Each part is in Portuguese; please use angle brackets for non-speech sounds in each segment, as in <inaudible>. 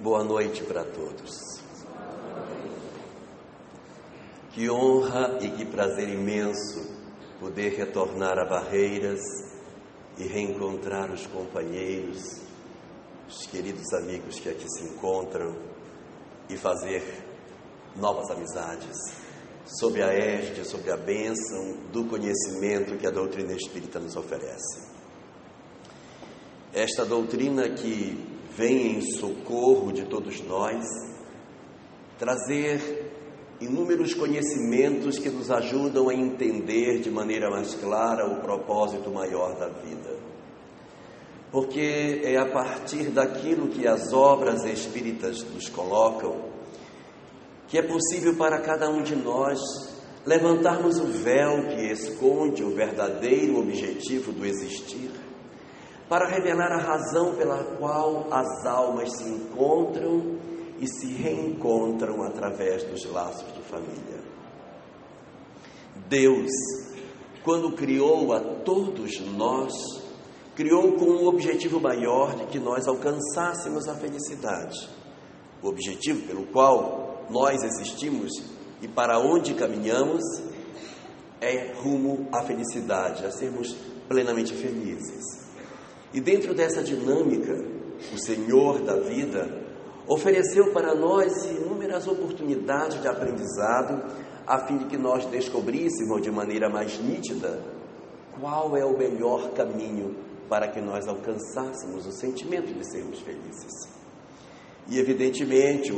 Boa noite para todos. Que honra e que prazer imenso poder retornar a Barreiras e reencontrar os companheiros, os queridos amigos que aqui se encontram e fazer novas amizades sob a égide, sob a bênção do conhecimento que a doutrina espírita nos oferece. Esta doutrina que vem em socorro de todos nós, trazer inúmeros conhecimentos que nos ajudam a entender de maneira mais clara o propósito maior da vida. Porque é a partir daquilo que as obras espíritas nos colocam que é possível para cada um de nós levantarmos o véu que esconde o verdadeiro objetivo do existir para revelar a razão pela qual as almas se encontram e se reencontram através dos laços de família. Deus, quando criou a todos nós, criou com um objetivo maior de que nós alcançássemos a felicidade. O objetivo pelo qual nós existimos e para onde caminhamos é rumo à felicidade, a sermos plenamente felizes. E dentro dessa dinâmica, o Senhor da vida ofereceu para nós inúmeras oportunidades de aprendizado, a fim de que nós descobríssemos de maneira mais nítida qual é o melhor caminho para que nós alcançássemos o sentimento de sermos felizes. E evidentemente,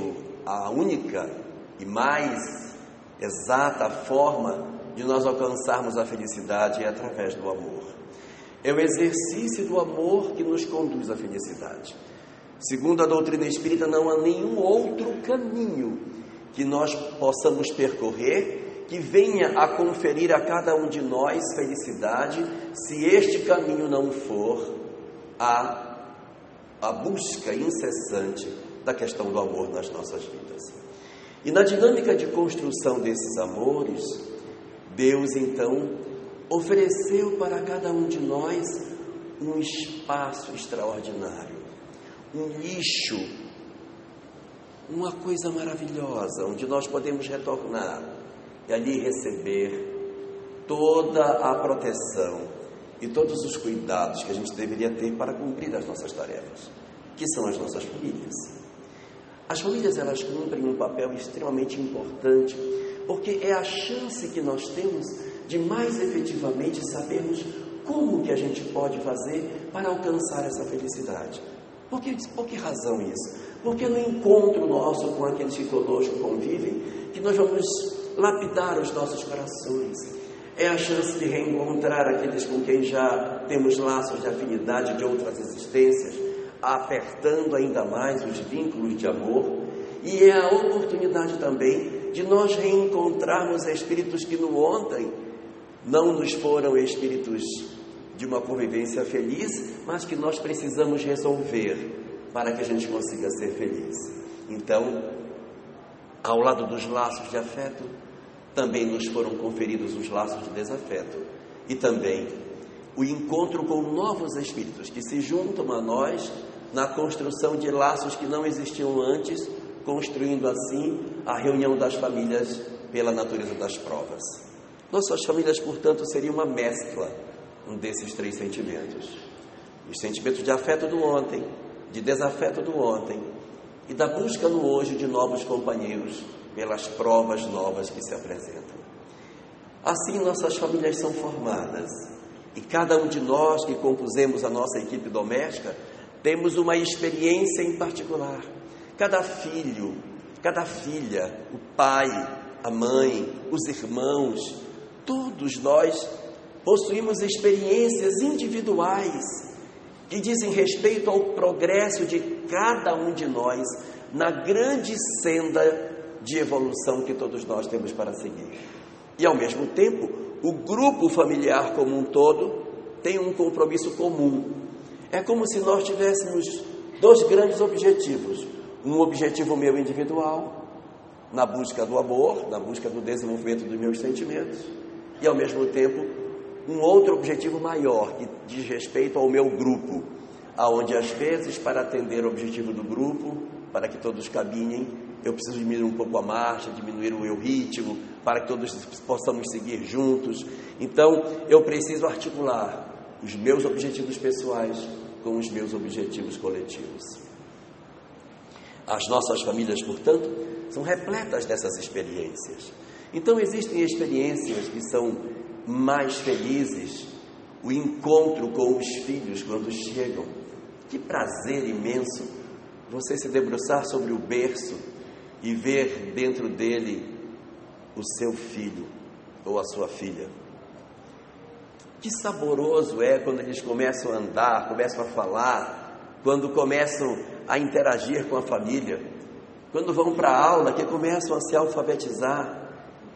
a única e mais exata forma de nós alcançarmos a felicidade é através do amor. É o exercício do amor que nos conduz à felicidade. Segundo a doutrina espírita, não há nenhum outro caminho que nós possamos percorrer que venha a conferir a cada um de nós felicidade, se este caminho não for a, a busca incessante da questão do amor nas nossas vidas. E na dinâmica de construção desses amores, Deus então ofereceu para cada um de nós um espaço extraordinário, um nicho, uma coisa maravilhosa, onde nós podemos retornar e ali receber toda a proteção e todos os cuidados que a gente deveria ter para cumprir as nossas tarefas, que são as nossas famílias. As famílias elas cumprem um papel extremamente importante, porque é a chance que nós temos de mais efetivamente sabermos como que a gente pode fazer para alcançar essa felicidade. Por que, por que razão isso? Porque no encontro nosso com aqueles que conosco convivem, que nós vamos lapidar os nossos corações. É a chance de reencontrar aqueles com quem já temos laços de afinidade de outras existências, apertando ainda mais os vínculos de amor. E é a oportunidade também de nós reencontrarmos espíritos que no ontem não nos foram espíritos de uma convivência feliz, mas que nós precisamos resolver para que a gente consiga ser feliz. Então, ao lado dos laços de afeto, também nos foram conferidos os laços de desafeto e também o encontro com novos espíritos que se juntam a nós na construção de laços que não existiam antes, construindo assim a reunião das famílias pela natureza das provas. Nossas famílias, portanto, seriam uma mescla desses três sentimentos: os sentimentos de afeto do ontem, de desafeto do ontem e da busca no hoje de novos companheiros pelas provas novas que se apresentam. Assim, nossas famílias são formadas e cada um de nós que compusemos a nossa equipe doméstica temos uma experiência em particular. Cada filho, cada filha, o pai, a mãe, os irmãos, Todos nós possuímos experiências individuais que dizem respeito ao progresso de cada um de nós na grande senda de evolução que todos nós temos para seguir. E ao mesmo tempo, o grupo familiar como um todo tem um compromisso comum. É como se nós tivéssemos dois grandes objetivos: um objetivo meu individual, na busca do amor, na busca do desenvolvimento dos meus sentimentos, e ao mesmo tempo um outro objetivo maior que diz respeito ao meu grupo, aonde às vezes para atender o objetivo do grupo, para que todos caminhem, eu preciso diminuir um pouco a marcha, diminuir o meu ritmo, para que todos possamos seguir juntos. Então, eu preciso articular os meus objetivos pessoais com os meus objetivos coletivos. As nossas famílias, portanto, são repletas dessas experiências. Então, existem experiências que são mais felizes, o encontro com os filhos quando chegam. Que prazer imenso você se debruçar sobre o berço e ver dentro dele o seu filho ou a sua filha. Que saboroso é quando eles começam a andar, começam a falar, quando começam a interagir com a família, quando vão para a aula, que começam a se alfabetizar.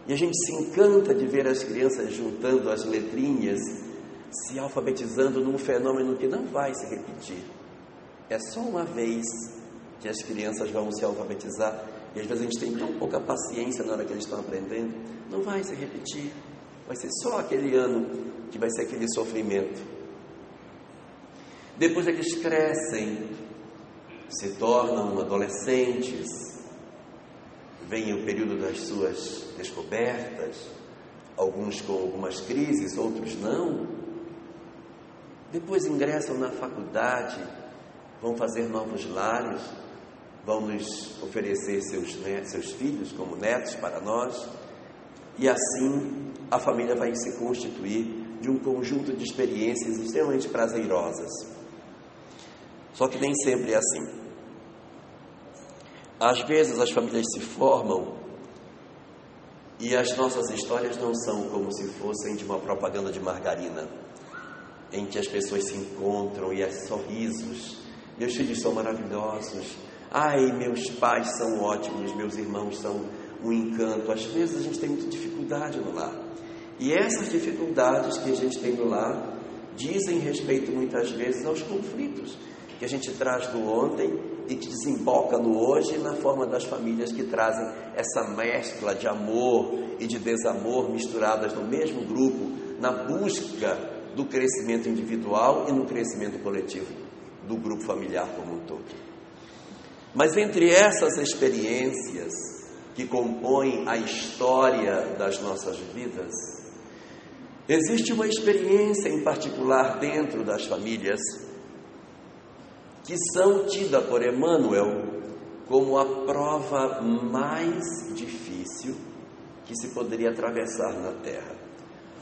E a gente se encanta de ver as crianças juntando as letrinhas, se alfabetizando num fenômeno que não vai se repetir. É só uma vez que as crianças vão se alfabetizar e às vezes a gente tem tão pouca paciência na hora que eles estão aprendendo, não vai se repetir. Vai ser só aquele ano que vai ser aquele sofrimento. Depois eles crescem, se tornam adolescentes, vem o período das suas descobertas, alguns com algumas crises, outros não. Depois ingressam na faculdade, vão fazer novos lares, vão nos oferecer seus, netos, seus filhos como netos para nós, e assim a família vai se constituir de um conjunto de experiências extremamente prazerosas. Só que nem sempre é assim. Às vezes as famílias se formam e as nossas histórias não são como se fossem de uma propaganda de margarina, em que as pessoas se encontram e há sorrisos. Meus filhos são maravilhosos, Ai, meus pais são ótimos, meus irmãos são um encanto. Às vezes a gente tem muita dificuldade no lar. E essas dificuldades que a gente tem no lar dizem respeito muitas vezes aos conflitos que a gente traz do ontem e que desemboca no hoje na forma das famílias que trazem essa mescla de amor e de desamor misturadas no mesmo grupo, na busca do crescimento individual e no crescimento coletivo do grupo familiar como um todo. Mas entre essas experiências que compõem a história das nossas vidas, existe uma experiência em particular dentro das famílias que são tida por Emmanuel como a prova mais difícil que se poderia atravessar na Terra.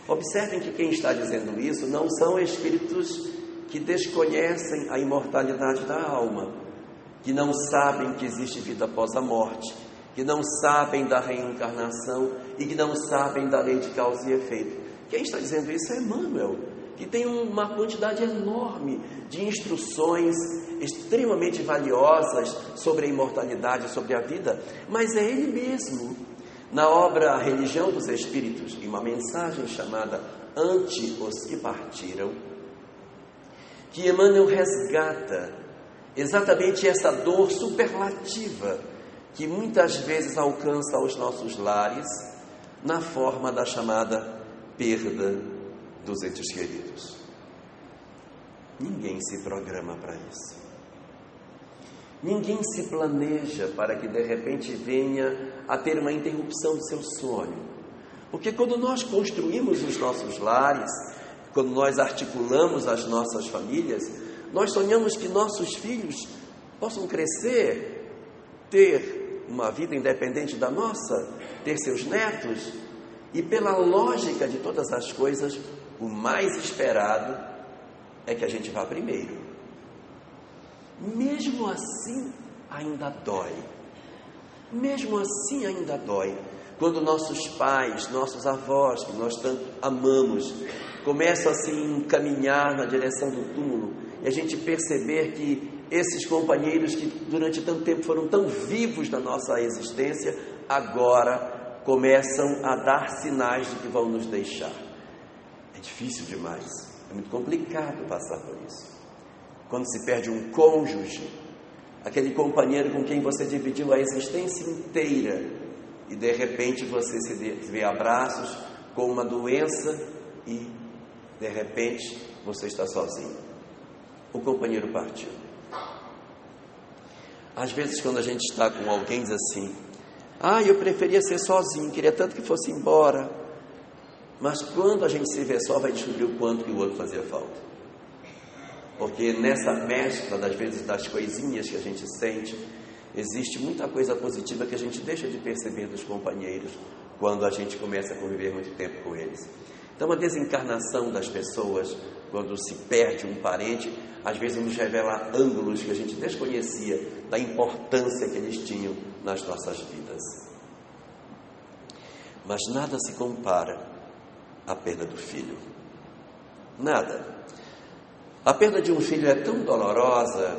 Observem que quem está dizendo isso não são espíritos que desconhecem a imortalidade da alma, que não sabem que existe vida após a morte, que não sabem da reencarnação e que não sabem da lei de causa e efeito. Quem está dizendo isso é Emmanuel, que tem uma quantidade enorme de instruções extremamente valiosas sobre a imortalidade, sobre a vida, mas é ele mesmo, na obra Religião dos Espíritos, em uma mensagem chamada Ante os que partiram, que Emmanuel resgata exatamente essa dor superlativa que muitas vezes alcança os nossos lares na forma da chamada perda dos entes queridos. Ninguém se programa para isso. Ninguém se planeja para que de repente venha a ter uma interrupção do seu sonho. Porque quando nós construímos os nossos lares, quando nós articulamos as nossas famílias, nós sonhamos que nossos filhos possam crescer, ter uma vida independente da nossa, ter seus netos, e pela lógica de todas as coisas, o mais esperado é que a gente vá primeiro. Mesmo assim, ainda dói. Mesmo assim, ainda dói. Quando nossos pais, nossos avós, que nós tanto amamos, começam a se encaminhar na direção do túmulo e a gente perceber que esses companheiros que durante tanto tempo foram tão vivos na nossa existência, agora começam a dar sinais de que vão nos deixar. É difícil demais, é muito complicado passar por isso. Quando se perde um cônjuge, aquele companheiro com quem você dividiu a existência inteira, e de repente você se vê abraços com uma doença e de repente você está sozinho. o companheiro partiu. Às vezes, quando a gente está com alguém, diz assim: Ah, eu preferia ser sozinho, queria tanto que fosse embora. Mas quando a gente se vê só, vai descobrir o quanto que o outro fazia falta. Porque nessa mescla, das vezes, das coisinhas que a gente sente, existe muita coisa positiva que a gente deixa de perceber dos companheiros quando a gente começa a conviver muito tempo com eles. Então, a desencarnação das pessoas, quando se perde um parente, às vezes nos revela ângulos que a gente desconhecia da importância que eles tinham nas nossas vidas. Mas nada se compara à perda do filho. Nada. A perda de um filho é tão dolorosa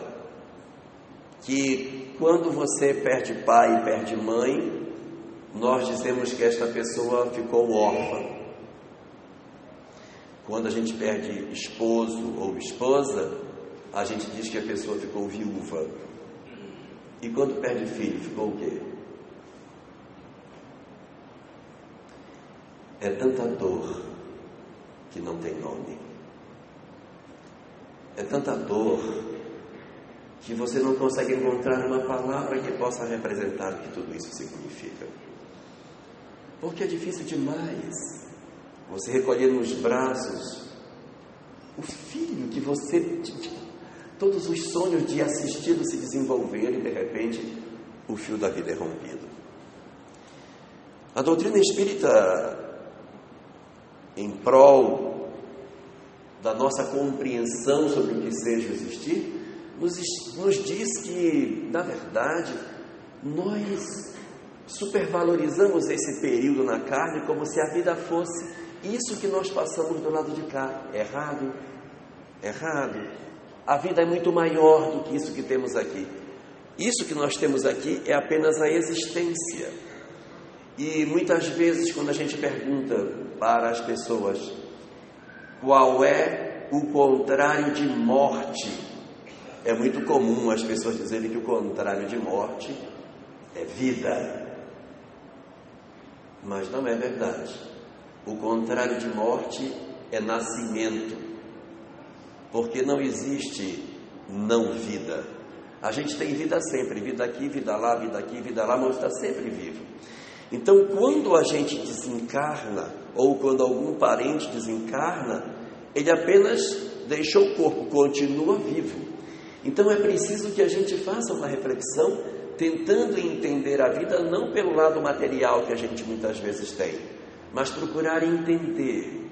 que quando você perde pai e perde mãe, nós dizemos que esta pessoa ficou órfã. Quando a gente perde esposo ou esposa, a gente diz que a pessoa ficou viúva. E quando perde filho, ficou o quê? É tanta dor que não tem nome. É tanta dor que você não consegue encontrar uma palavra que possa representar o que tudo isso significa. Porque é difícil demais você recolher nos braços o filho que você. Todos os sonhos de assisti-lo se desenvolverem e de repente o fio da vida é rompido. A doutrina espírita, em prol da nossa compreensão sobre o que seja existir, nos, nos diz que, na verdade, nós supervalorizamos esse período na carne como se a vida fosse isso que nós passamos do lado de cá. Errado, errado. A vida é muito maior do que isso que temos aqui. Isso que nós temos aqui é apenas a existência. E muitas vezes, quando a gente pergunta para as pessoas qual é o contrário de morte, é muito comum as pessoas dizerem que o contrário de morte é vida. Mas não é verdade. O contrário de morte é nascimento. Porque não existe não vida. A gente tem vida sempre, vida aqui, vida lá, vida aqui, vida lá, mas está sempre vivo. Então, quando a gente desencarna, ou quando algum parente desencarna, ele apenas deixou o corpo, continua vivo. Então é preciso que a gente faça uma reflexão tentando entender a vida não pelo lado material que a gente muitas vezes tem, mas procurar entender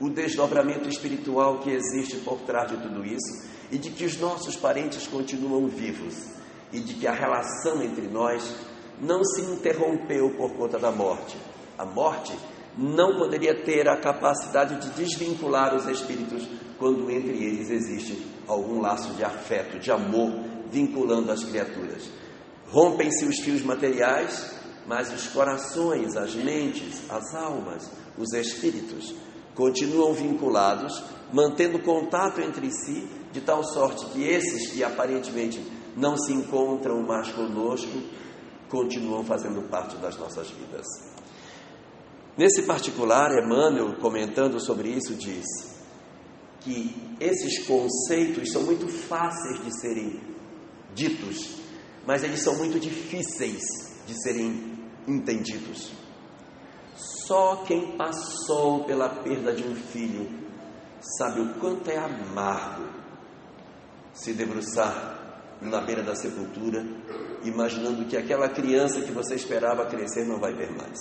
o desdobramento espiritual que existe por trás de tudo isso e de que os nossos parentes continuam vivos e de que a relação entre nós não se interrompeu por conta da morte. A morte não poderia ter a capacidade de desvincular os espíritos quando entre eles existe algum laço de afeto, de amor vinculando as criaturas. Rompem-se os fios materiais, mas os corações, as mentes, as almas, os espíritos continuam vinculados, mantendo contato entre si, de tal sorte que esses que aparentemente não se encontram mais conosco, continuam fazendo parte das nossas vidas. Nesse particular, Emmanuel, comentando sobre isso, diz que esses conceitos são muito fáceis de serem ditos mas eles são muito difíceis de serem entendidos. Só quem passou pela perda de um filho sabe o quanto é amargo se debruçar na beira da sepultura, imaginando que aquela criança que você esperava crescer não vai ver mais.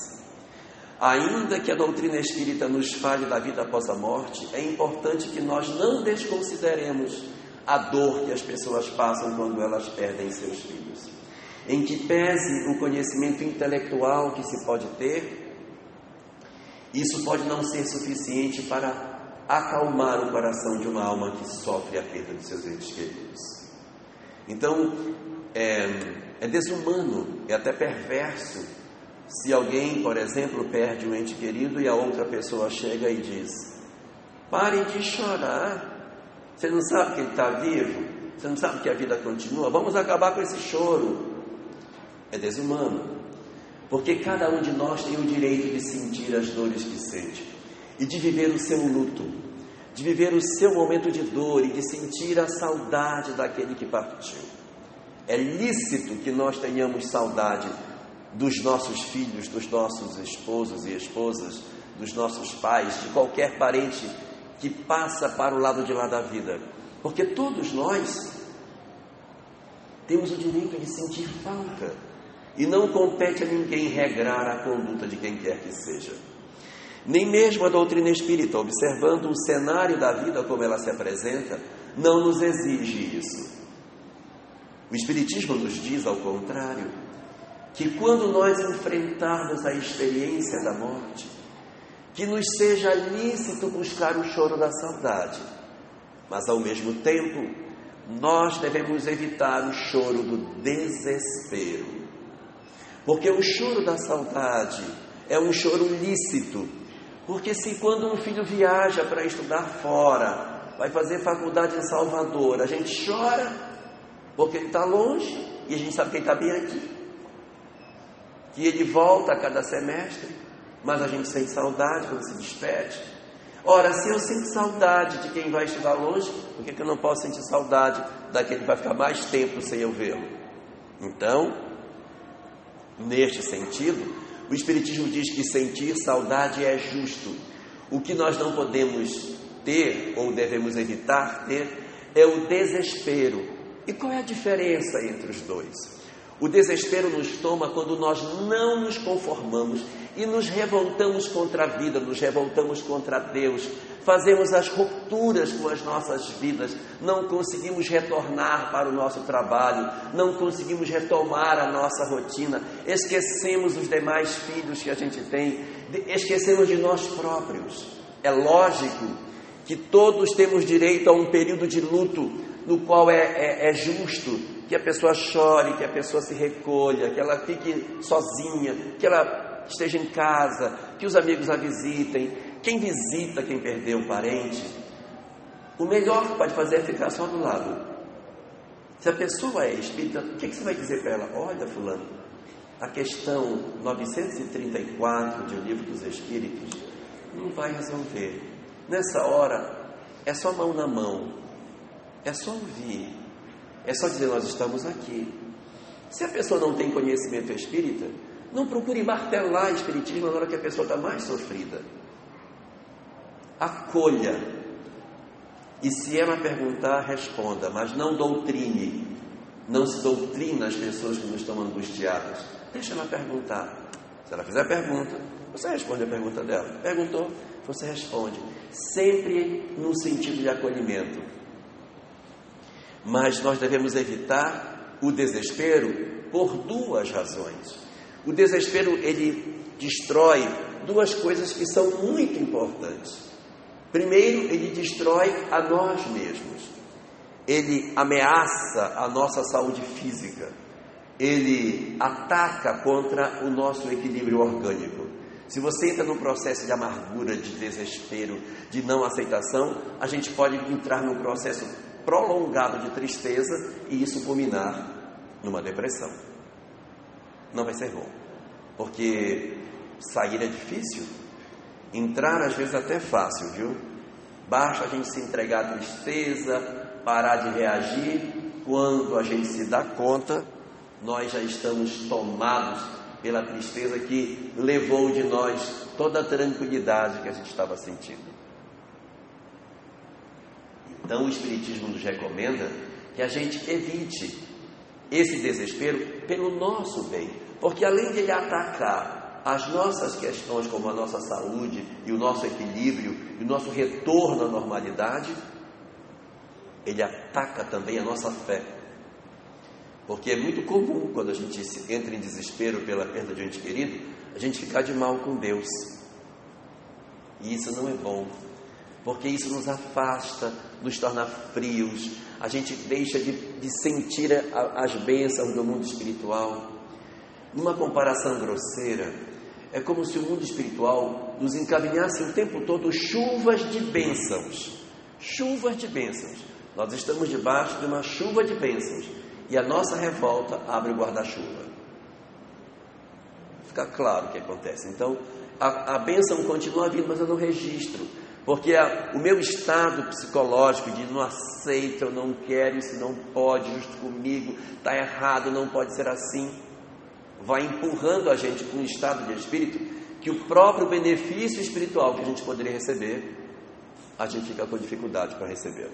Ainda que a doutrina espírita nos fale da vida após a morte, é importante que nós não desconsideremos a dor que as pessoas passam quando elas perdem seus filhos. Em que pese o conhecimento intelectual que se pode ter, isso pode não ser suficiente para acalmar o coração de uma alma que sofre a perda de seus entes queridos. Então, é, é desumano, é até perverso se alguém, por exemplo, perde um ente querido e a outra pessoa chega e diz: Pare de chorar, você não sabe que ele está vivo? Você não sabe que a vida continua? Vamos acabar com esse choro. É desumano. Porque cada um de nós tem o direito de sentir as dores que sente e de viver o seu luto. de viver o seu momento de dor e de sentir a saudade daquele que partiu. É lícito que nós tenhamos saudade dos nossos filhos, dos nossos esposos e esposas, dos nossos pais, de qualquer parente que passa para o lado de lá da vida. Porque todos nós temos o direito de sentir falta. E não compete a ninguém regrar a conduta de quem quer que seja. Nem mesmo a doutrina espírita, observando o cenário da vida como ela se apresenta, não nos exige isso. O Espiritismo nos diz, ao contrário, que quando nós enfrentarmos a experiência da morte, que nos seja lícito buscar o choro da saudade, mas ao mesmo tempo, nós devemos evitar o choro do desespero. Porque o choro da saudade é um choro lícito. Porque se quando um filho viaja para estudar fora, vai fazer faculdade em Salvador, a gente chora porque ele está longe e a gente sabe que ele está bem aqui. Que ele volta a cada semestre, mas a gente sente saudade quando se despede. Ora, se eu sinto saudade de quem vai estudar longe, por que, que eu não posso sentir saudade daquele que vai ficar mais tempo sem eu vê-lo? Então, neste sentido, o Espiritismo diz que sentir saudade é justo. O que nós não podemos ter ou devemos evitar ter é o desespero. E qual é a diferença entre os dois? O desespero nos toma quando nós não nos conformamos e nos revoltamos contra a vida, nos revoltamos contra Deus, fazemos as rupturas com as nossas vidas, não conseguimos retornar para o nosso trabalho, não conseguimos retomar a nossa rotina, esquecemos os demais filhos que a gente tem, esquecemos de nós próprios. É lógico que todos temos direito a um período de luto, no qual é, é, é justo que a pessoa chore, que a pessoa se recolha, que ela fique sozinha, que ela esteja em casa, que os amigos a visitem. Quem visita quem perdeu um parente, o melhor que pode fazer é ficar só do lado. Se a pessoa é espírita, o que, que você vai dizer para ela? Olha, Fulano, a questão 934 de O Livro dos Espíritos não vai resolver. Nessa hora, é só mão na mão, é só ouvir, é só dizer, nós estamos aqui. Se a pessoa não tem conhecimento espírita, não procure martelar espiritismo na hora que a pessoa está mais sofrida. Acolha. E se ela perguntar, responda, mas não doutrine. Não se doutrina as pessoas que não estão angustiadas. Deixa ela perguntar. Se ela fizer pergunta, você responde a pergunta dela. Perguntou, você responde. Sempre no sentido de acolhimento. Mas nós devemos evitar o desespero por duas razões. O desespero ele destrói duas coisas que são muito importantes. Primeiro, ele destrói a nós mesmos. Ele ameaça a nossa saúde física. Ele ataca contra o nosso equilíbrio orgânico. Se você entra num processo de amargura, de desespero, de não aceitação, a gente pode entrar num processo prolongado de tristeza e isso culminar numa depressão. Não vai ser bom, porque sair é difícil, entrar às vezes até fácil, viu? Basta a gente se entregar à tristeza, parar de reagir. Quando a gente se dá conta, nós já estamos tomados pela tristeza que levou de nós toda a tranquilidade que a gente estava sentindo. Então, o Espiritismo nos recomenda que a gente evite esse desespero pelo nosso bem, porque além de ele atacar as nossas questões, como a nossa saúde e o nosso equilíbrio e o nosso retorno à normalidade, ele ataca também a nossa fé. Porque é muito comum, quando a gente entra em desespero pela perda de um ente querido, a gente ficar de mal com Deus. E isso não é bom porque isso nos afasta, nos torna frios, a gente deixa de, de sentir a, as bênçãos do mundo espiritual. Numa comparação grosseira, é como se o mundo espiritual nos encaminhasse o tempo todo chuvas de bênçãos. Chuvas de bênçãos. Nós estamos debaixo de uma chuva de bênçãos e a nossa revolta abre o guarda-chuva. Fica claro o que acontece. Então, a, a bênção continua vindo, mas eu não registro Porque o meu estado psicológico de não aceito, eu não quero, isso não pode, justo comigo, está errado, não pode ser assim, vai empurrando a gente para um estado de espírito que o próprio benefício espiritual que a gente poderia receber, a gente fica com dificuldade para receber.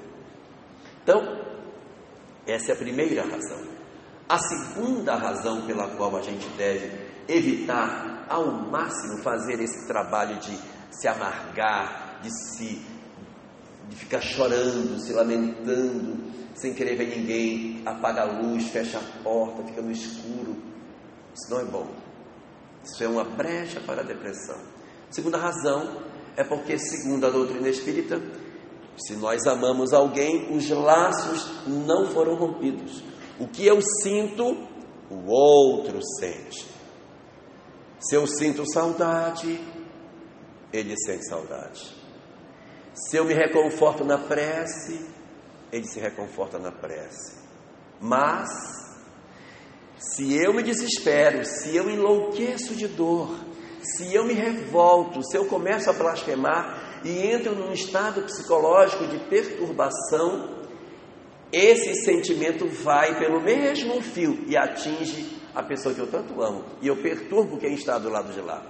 Então, essa é a primeira razão. A segunda razão pela qual a gente deve evitar ao máximo fazer esse trabalho de se amargar, de se de ficar chorando, se lamentando, sem querer ver ninguém, apaga a luz, fecha a porta, fica no escuro. Isso não é bom. Isso é uma brecha para a depressão. Segunda razão é porque, segundo a doutrina espírita, se nós amamos alguém, os laços não foram rompidos. O que eu sinto, o outro sente. Se eu sinto saudade, ele sente saudade. Se eu me reconforto na prece, ele se reconforta na prece. Mas, se eu me desespero, se eu enlouqueço de dor, se eu me revolto, se eu começo a blasfemar e entro num estado psicológico de perturbação, esse sentimento vai pelo mesmo fio e atinge a pessoa que eu tanto amo. E eu perturbo quem está do lado de lá.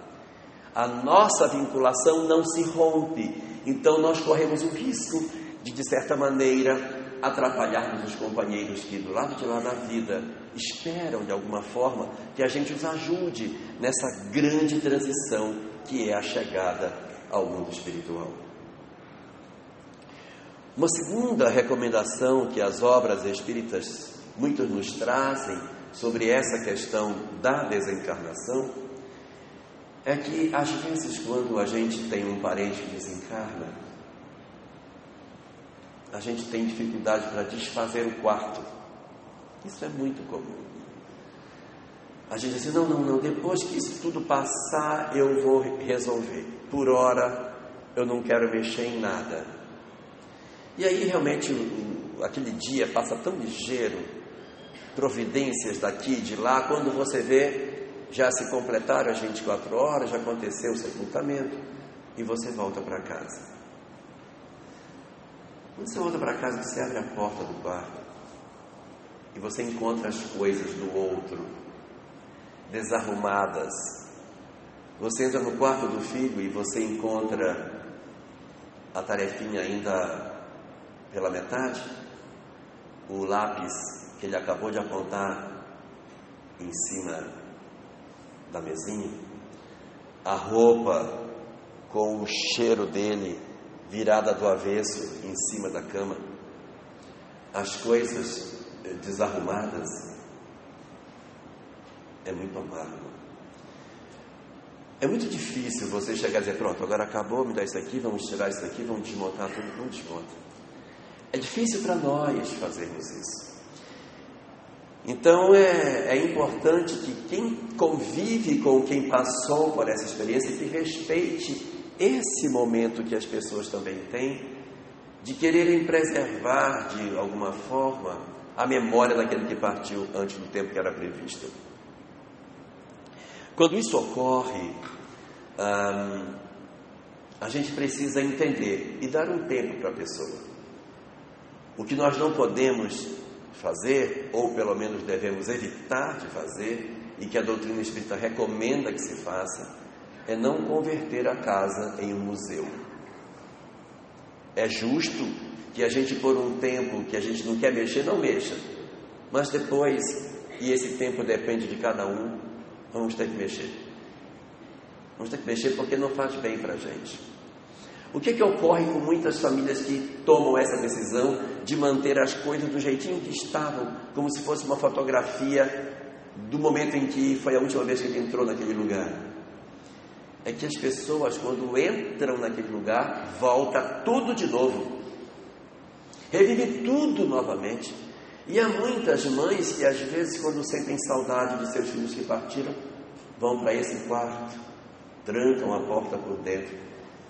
A nossa vinculação não se rompe. Então nós corremos o risco de, de certa maneira, atrapalharmos os companheiros que do lado de lá da vida esperam de alguma forma que a gente os ajude nessa grande transição que é a chegada ao mundo espiritual. Uma segunda recomendação que as obras espíritas muitos nos trazem sobre essa questão da desencarnação é que às vezes quando a gente tem um parente que desencarna, a gente tem dificuldade para desfazer o quarto. Isso é muito comum. A gente diz assim, não, não, não, depois que isso tudo passar, eu vou resolver. Por hora, eu não quero mexer em nada. E aí, realmente, aquele dia passa tão ligeiro, providências daqui e de lá, quando você vê, já se completaram as 24 horas, já aconteceu o sepultamento, e você volta para casa. Quando você volta para casa, você abre a porta do quarto e você encontra as coisas do outro desarrumadas. Você entra no quarto do filho e você encontra a tarefinha ainda pela metade, o lápis que ele acabou de apontar em cima da mesinha, a roupa com o cheiro dele virada do avesso em cima da cama, as coisas eh, desarrumadas, é muito amargo. É muito difícil você chegar e dizer, pronto, agora acabou, me dá isso aqui, vamos tirar isso aqui, vamos desmontar tudo, não desmonta. É difícil para nós fazermos isso. Então é, é importante que quem convive com quem passou por essa experiência, que respeite esse momento que as pessoas também têm de quererem preservar de alguma forma a memória daquele que partiu antes do tempo que era previsto. Quando isso ocorre, hum, a gente precisa entender e dar um tempo para a pessoa. O que nós não podemos fazer, ou pelo menos devemos evitar de fazer, e que a doutrina espírita recomenda que se faça, é não converter a casa em um museu. É justo que a gente, por um tempo que a gente não quer mexer, não mexa. Mas depois, e esse tempo depende de cada um, vamos ter que mexer. Vamos ter que mexer porque não faz bem para a gente. O que, que ocorre com muitas famílias que tomam essa decisão de manter as coisas do jeitinho que estavam, como se fosse uma fotografia do momento em que foi a última vez que ele entrou naquele lugar? é que as pessoas, quando entram naquele lugar, volta tudo de novo. Revive tudo novamente. E há muitas mães que, às vezes, quando sentem saudade de seus filhos que partiram, vão para esse quarto, trancam a porta por dentro,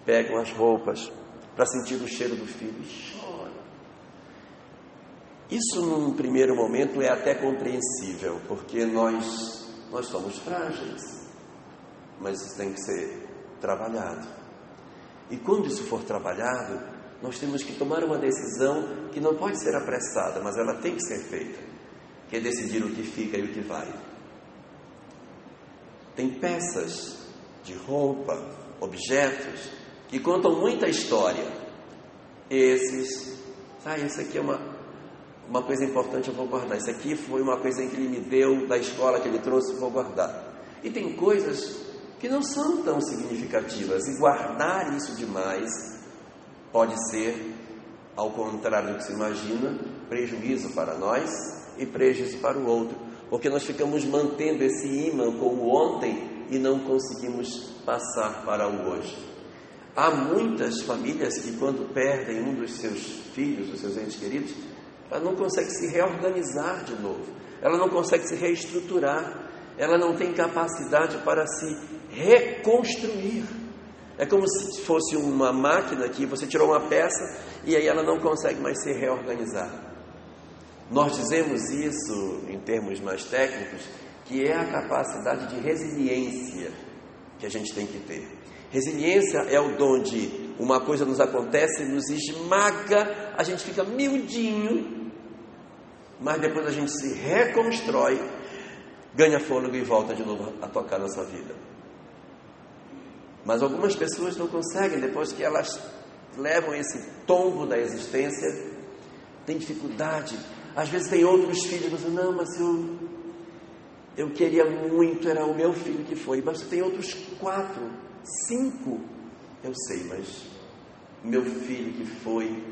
pegam as roupas para sentir o cheiro do filho e choram. Isso, num primeiro momento, é até compreensível, porque nós, nós somos frágeis mas isso tem que ser trabalhado. E quando isso for trabalhado, nós temos que tomar uma decisão que não pode ser apressada, mas ela tem que ser feita, que é decidir o que fica e o que vai. Tem peças de roupa, objetos que contam muita história. Esses, ah, esse aqui é uma, uma coisa importante, eu vou guardar. Isso aqui foi uma coisa que ele me deu da escola que ele trouxe, vou guardar. E tem coisas que não são tão significativas, e guardar isso demais pode ser, ao contrário do que se imagina, prejuízo para nós e prejuízo para o outro, porque nós ficamos mantendo esse imã com o ontem e não conseguimos passar para o hoje. Há muitas famílias que, quando perdem um dos seus filhos, dos seus entes queridos, ela não consegue se reorganizar de novo, ela não consegue se reestruturar, ela não tem capacidade para se reconstruir. É como se fosse uma máquina que você tirou uma peça e aí ela não consegue mais se reorganizar. Nós dizemos isso em termos mais técnicos, que é a capacidade de resiliência que a gente tem que ter. Resiliência é o dom de uma coisa nos acontece, nos esmaga, a gente fica miudinho, mas depois a gente se reconstrói, ganha fôlego e volta de novo a tocar nossa vida. Mas algumas pessoas não conseguem, depois que elas levam esse tombo da existência, tem dificuldade. Às vezes tem outros filhos dizem, não, mas eu, eu queria muito, era o meu filho que foi. Mas tem outros quatro, cinco, eu sei, mas meu filho que foi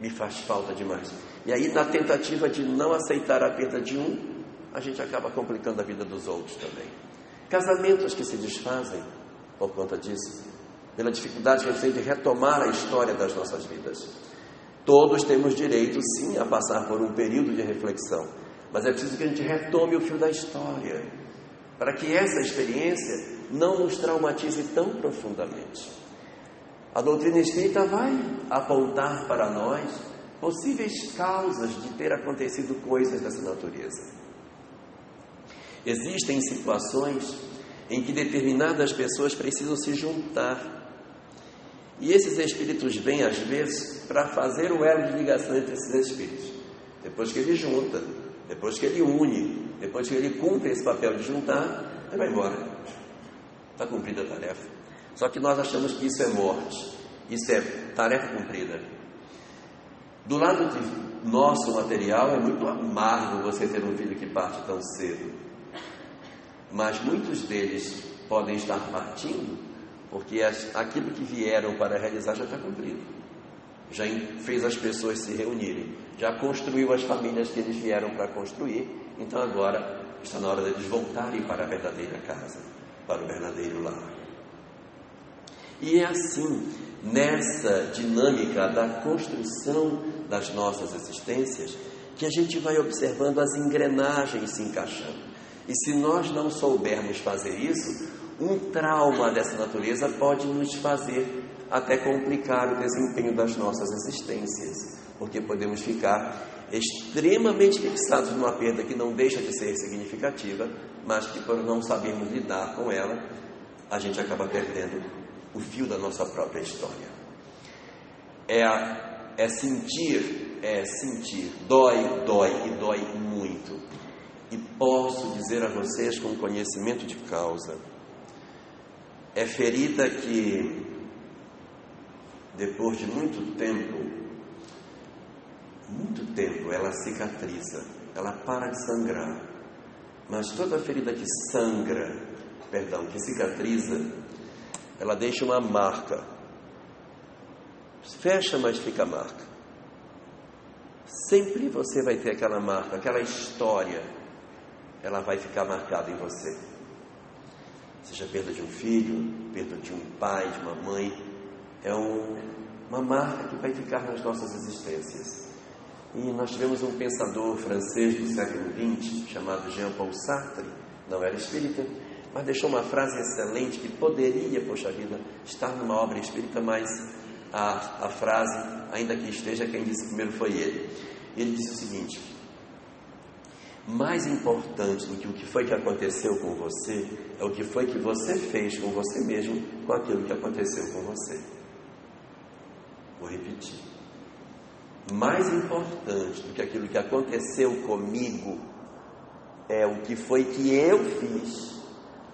me faz falta demais. E aí, na tentativa de não aceitar a perda de um, a gente acaba complicando a vida dos outros também. Casamentos que se desfazem por conta disso, pela dificuldade que a gente tem de retomar a história das nossas vidas. Todos temos direito, sim, a passar por um período de reflexão, mas é preciso que a gente retome o fio da história, para que essa experiência não nos traumatize tão profundamente. A doutrina espírita vai apontar para nós possíveis causas de ter acontecido coisas dessa natureza. Existem situações em que determinadas pessoas precisam se juntar. E esses espíritos vêm, às vezes, para fazer o elo de ligação entre esses espíritos. Depois que ele junta, depois que ele une, depois que ele cumpre esse papel de juntar, ele vai embora. Está cumprida a tarefa. Só que nós achamos que isso é morte, isso é tarefa cumprida. Do lado de nosso material, é muito amargo você ter um filho que parte tão cedo mas muitos deles podem estar partindo porque aquilo que vieram para realizar já está cumprido. Já fez as pessoas se reunirem, já construiu as famílias que eles vieram para construir, então agora está na hora deles voltarem para a verdadeira casa, para o verdadeiro lar. E é assim, nessa dinâmica da construção das nossas existências, que a gente vai observando as engrenagens se encaixando. E se nós não soubermos fazer isso, um trauma dessa natureza pode nos fazer até complicar o desempenho das nossas existências, porque podemos ficar extremamente fixados numa perda que não deixa de ser significativa, mas que por não sabermos lidar com ela, a gente acaba perdendo o fio da nossa própria história. É, é sentir, é sentir, dói, dói e dói muito e posso dizer a vocês com conhecimento de causa: é ferida que, depois de muito tempo, muito tempo, ela cicatriza, ela para de sangrar. Mas toda ferida que sangra, perdão, que cicatriza, ela deixa uma marca. Fecha, mas fica a marca. Sempre você vai ter aquela marca, aquela história ela vai ficar marcada em você. Seja perda de um filho, perda de um pai, de uma mãe, é um, uma marca que vai ficar nas nossas existências. E nós tivemos um pensador francês do século XX, chamado Jean-Paul Sartre, não era espírita, mas deixou uma frase excelente que poderia, poxa vida, estar numa obra espírita, mas a, a frase, ainda que esteja, quem disse primeiro foi ele. Ele disse o seguinte: mais importante do que o que foi que aconteceu com você é o que foi que você fez com você mesmo com aquilo que aconteceu com você. Vou repetir. Mais importante do que aquilo que aconteceu comigo é o que foi que eu fiz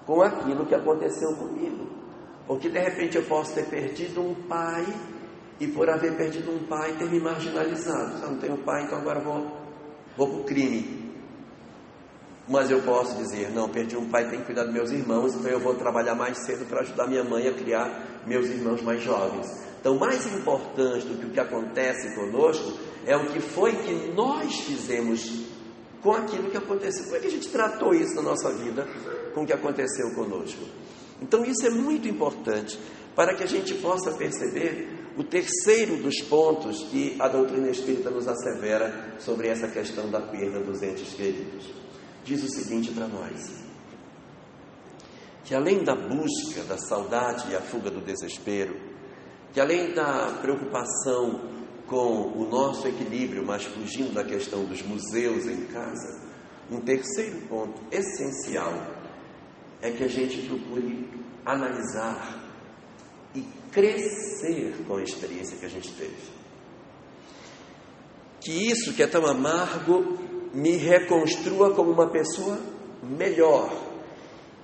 com aquilo que aconteceu comigo. Porque de repente eu posso ter perdido um pai e por haver perdido um pai ter me marginalizado. Eu não tenho pai, então agora vou, vou para o crime. Mas eu posso dizer, não, perdi um pai, tenho que cuidar dos meus irmãos, então eu vou trabalhar mais cedo para ajudar minha mãe a criar meus irmãos mais jovens. Então, mais importante do que o que acontece conosco é o que foi que nós fizemos com aquilo que aconteceu. Como é que a gente tratou isso na nossa vida com o que aconteceu conosco? Então, isso é muito importante para que a gente possa perceber o terceiro dos pontos que a doutrina espírita nos assevera sobre essa questão da perda dos entes queridos. Diz o seguinte para nós: que além da busca da saudade e a fuga do desespero, que além da preocupação com o nosso equilíbrio, mas fugindo da questão dos museus em casa, um terceiro ponto essencial é que a gente procure analisar e crescer com a experiência que a gente teve. Que isso que é tão amargo me reconstrua como uma pessoa melhor.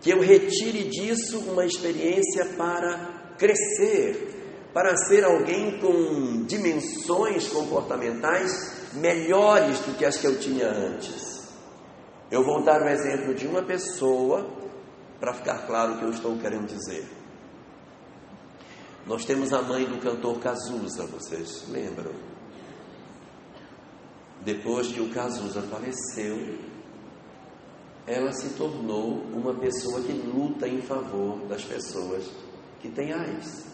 Que eu retire disso uma experiência para crescer, para ser alguém com dimensões comportamentais melhores do que as que eu tinha antes. Eu vou dar o um exemplo de uma pessoa para ficar claro o que eu estou querendo dizer. Nós temos a mãe do cantor Cazuza, vocês lembram? Depois que o Cazuza faleceu, ela se tornou uma pessoa que luta em favor das pessoas que têm AIDS.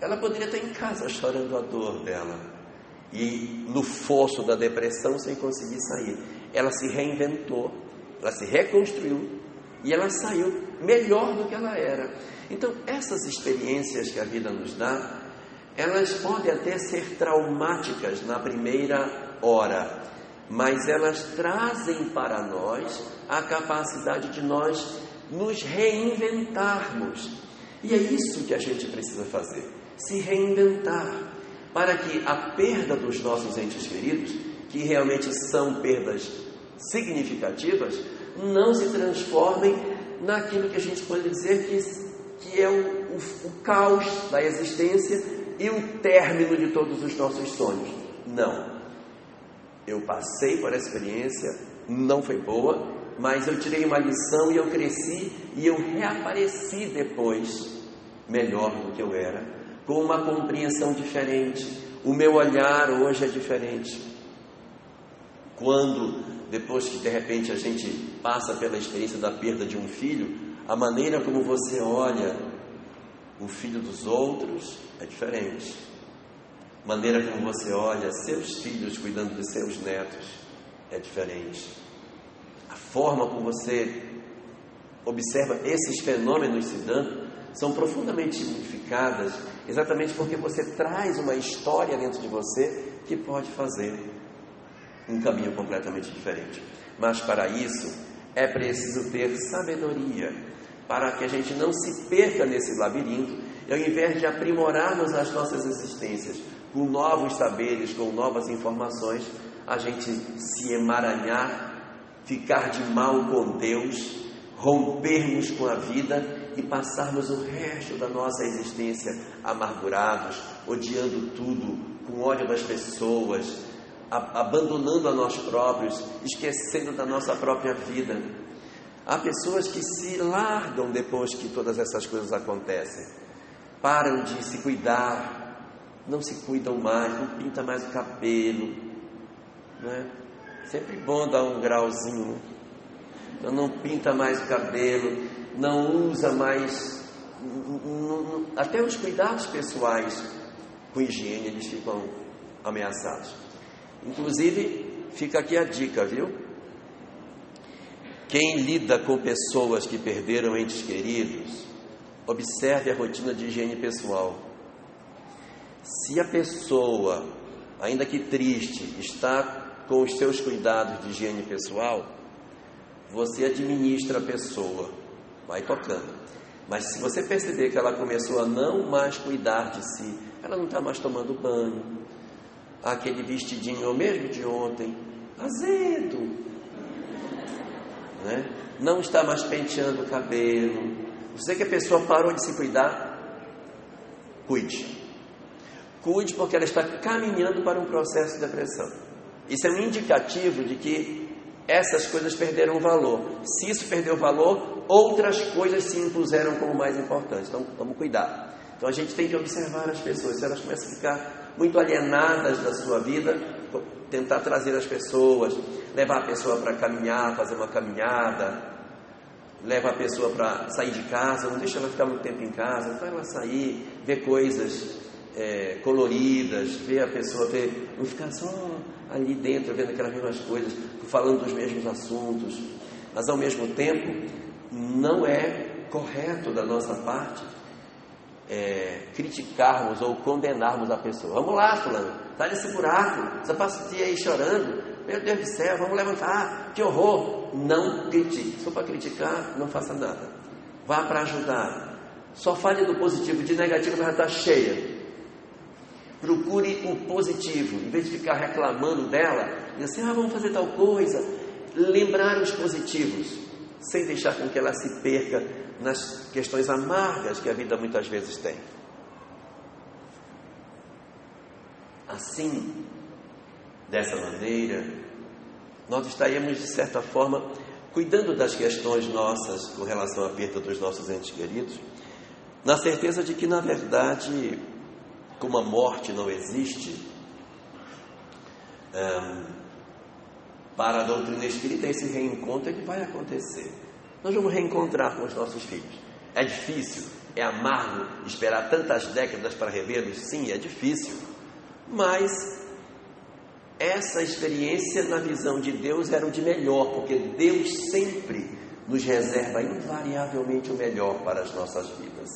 Ela poderia estar em casa chorando a dor dela e no fosso da depressão sem conseguir sair. Ela se reinventou, ela se reconstruiu e ela saiu melhor do que ela era. Então, essas experiências que a vida nos dá, elas podem até ser traumáticas na primeira hora, mas elas trazem para nós a capacidade de nós nos reinventarmos. E é isso que a gente precisa fazer: se reinventar, para que a perda dos nossos entes queridos, que realmente são perdas significativas, não se transformem naquilo que a gente pode dizer que que é o, o, o caos da existência e o término de todos os nossos sonhos. Não. Eu passei por essa experiência, não foi boa, mas eu tirei uma lição e eu cresci e eu reapareci depois melhor do que eu era, com uma compreensão diferente. O meu olhar hoje é diferente. Quando, depois que de repente a gente passa pela experiência da perda de um filho, a maneira como você olha o filho dos outros é diferente. A maneira como você olha seus filhos cuidando de seus netos é diferente. A forma como você observa esses fenômenos se dando são profundamente significadas, exatamente porque você traz uma história dentro de você que pode fazer um caminho completamente diferente. Mas para isso é preciso ter sabedoria para que a gente não se perca nesse labirinto e ao invés de aprimorarmos as nossas existências com novos saberes, com novas informações, a gente se emaranhar, ficar de mal com Deus, rompermos com a vida e passarmos o resto da nossa existência amargurados, odiando tudo, com ódio das pessoas, abandonando a nós próprios, esquecendo da nossa própria vida. Há pessoas que se largam depois que todas essas coisas acontecem, param de se cuidar, não se cuidam mais, não pinta mais o cabelo, não é? Sempre bom dar um grauzinho, né? não pinta mais o cabelo, não usa mais, até os cuidados pessoais com higiene eles ficam ameaçados. Inclusive, fica aqui a dica, viu? Quem lida com pessoas que perderam entes queridos, observe a rotina de higiene pessoal. Se a pessoa, ainda que triste, está com os seus cuidados de higiene pessoal, você administra a pessoa, vai tocando. Mas se você perceber que ela começou a não mais cuidar de si, ela não está mais tomando banho, aquele vestidinho é mesmo de ontem, azedo, né? não está mais penteando o cabelo. Você que a pessoa parou de se cuidar, cuide. Cuide porque ela está caminhando para um processo de depressão. Isso é um indicativo de que essas coisas perderam valor. Se isso perdeu valor, outras coisas se impuseram como mais importantes. Então, vamos cuidar. Então, a gente tem que observar as pessoas. Se elas começam a ficar muito alienadas da sua vida, tentar trazer as pessoas, levar a pessoa para caminhar, fazer uma caminhada, leva a pessoa para sair de casa, não deixa ela ficar muito tempo em casa, faz ela sair, ver coisas é, coloridas, ver a pessoa, ver, não ficar só ali dentro vendo aquelas mesmas coisas, falando dos mesmos assuntos, mas ao mesmo tempo não é correto da nossa parte é, criticarmos ou condenarmos a pessoa. Vamos lá, fulano, está nesse buraco, você passa o dia aí chorando, meu Deus do céu, vamos levantar, que horror. Não critique, for para criticar, não faça nada. Vá para ajudar. Só fale do positivo, de negativo ela está cheia. Procure o positivo, em vez de ficar reclamando dela, e assim, ah, vamos fazer tal coisa. Lembrar os positivos, sem deixar com que ela se perca nas questões amargas que a vida muitas vezes tem. Assim, dessa maneira, nós estaríamos, de certa forma, cuidando das questões nossas com relação à perda dos nossos entes queridos, na certeza de que, na verdade, como a morte não existe, um, para a doutrina espírita, esse reencontro é que vai acontecer. Nós vamos reencontrar com os nossos filhos. É difícil, é amargo esperar tantas décadas para revê-los? Sim, é difícil. Mas essa experiência, na visão de Deus, era o de melhor, porque Deus sempre nos reserva invariavelmente o melhor para as nossas vidas.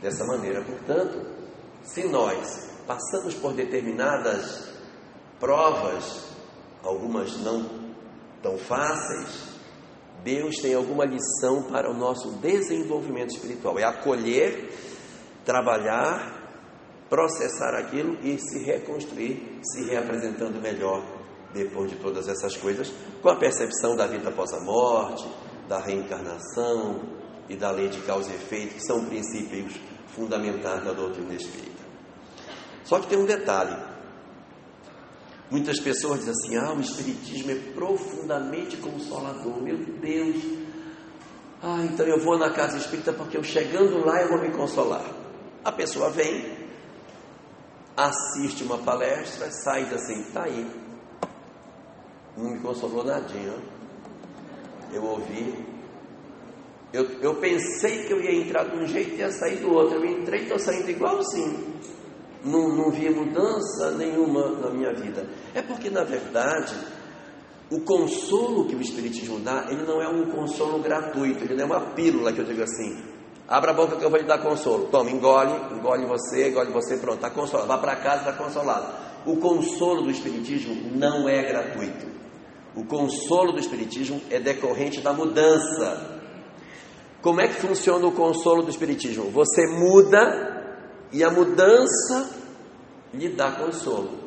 Dessa maneira, portanto, se nós passamos por determinadas provas, algumas não tão fáceis, Deus tem alguma lição para o nosso desenvolvimento espiritual. É acolher, trabalhar, processar aquilo e se reconstruir, se reapresentando melhor depois de todas essas coisas, com a percepção da vida após a morte, da reencarnação e da lei de causa e efeito, que são princípios fundamentais da doutrina espírita. Só que tem um detalhe. Muitas pessoas dizem assim: ah, o Espiritismo é profundamente consolador. Meu Deus. Ah, então eu vou na casa espírita porque eu chegando lá eu vou me consolar. A pessoa vem, assiste uma palestra, sai assim, tá aí. Não me consolou nadinha. Eu ouvi. Eu, eu pensei que eu ia entrar de um jeito e ia sair do outro. Eu entrei e estou saindo igualzinho não, não via mudança nenhuma na minha vida. É porque, na verdade, o consolo que o Espiritismo dá, ele não é um consolo gratuito, ele não é uma pílula que eu digo assim. Abra a boca que eu vou lhe dar consolo. Toma, engole, engole você, engole você, pronto, está consolado. Vá para casa, está consolado. O consolo do Espiritismo não é gratuito. O consolo do Espiritismo é decorrente da mudança. Como é que funciona o consolo do Espiritismo? Você muda e a mudança lhe dá consolo.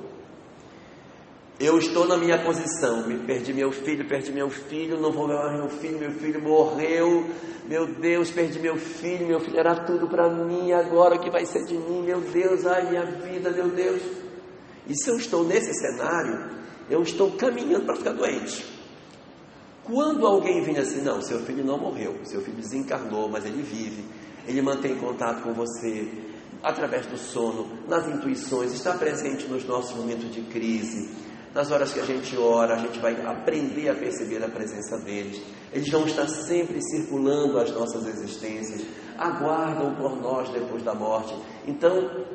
Eu estou na minha posição, me perdi meu filho, perdi meu filho, não vou ver meu filho, meu filho morreu, meu Deus, perdi meu filho, meu filho era tudo para mim, agora o que vai ser de mim, meu Deus, ai minha vida, meu Deus. E se eu estou nesse cenário, eu estou caminhando para ficar doente. Quando alguém vem assim, não, seu filho não morreu, seu filho desencarnou, mas ele vive, ele mantém contato com você, através do sono, nas intuições, está presente nos nossos momentos de crise. Nas horas que a gente ora, a gente vai aprender a perceber a presença deles. Eles vão estar sempre circulando as nossas existências, aguardam por nós depois da morte. Então,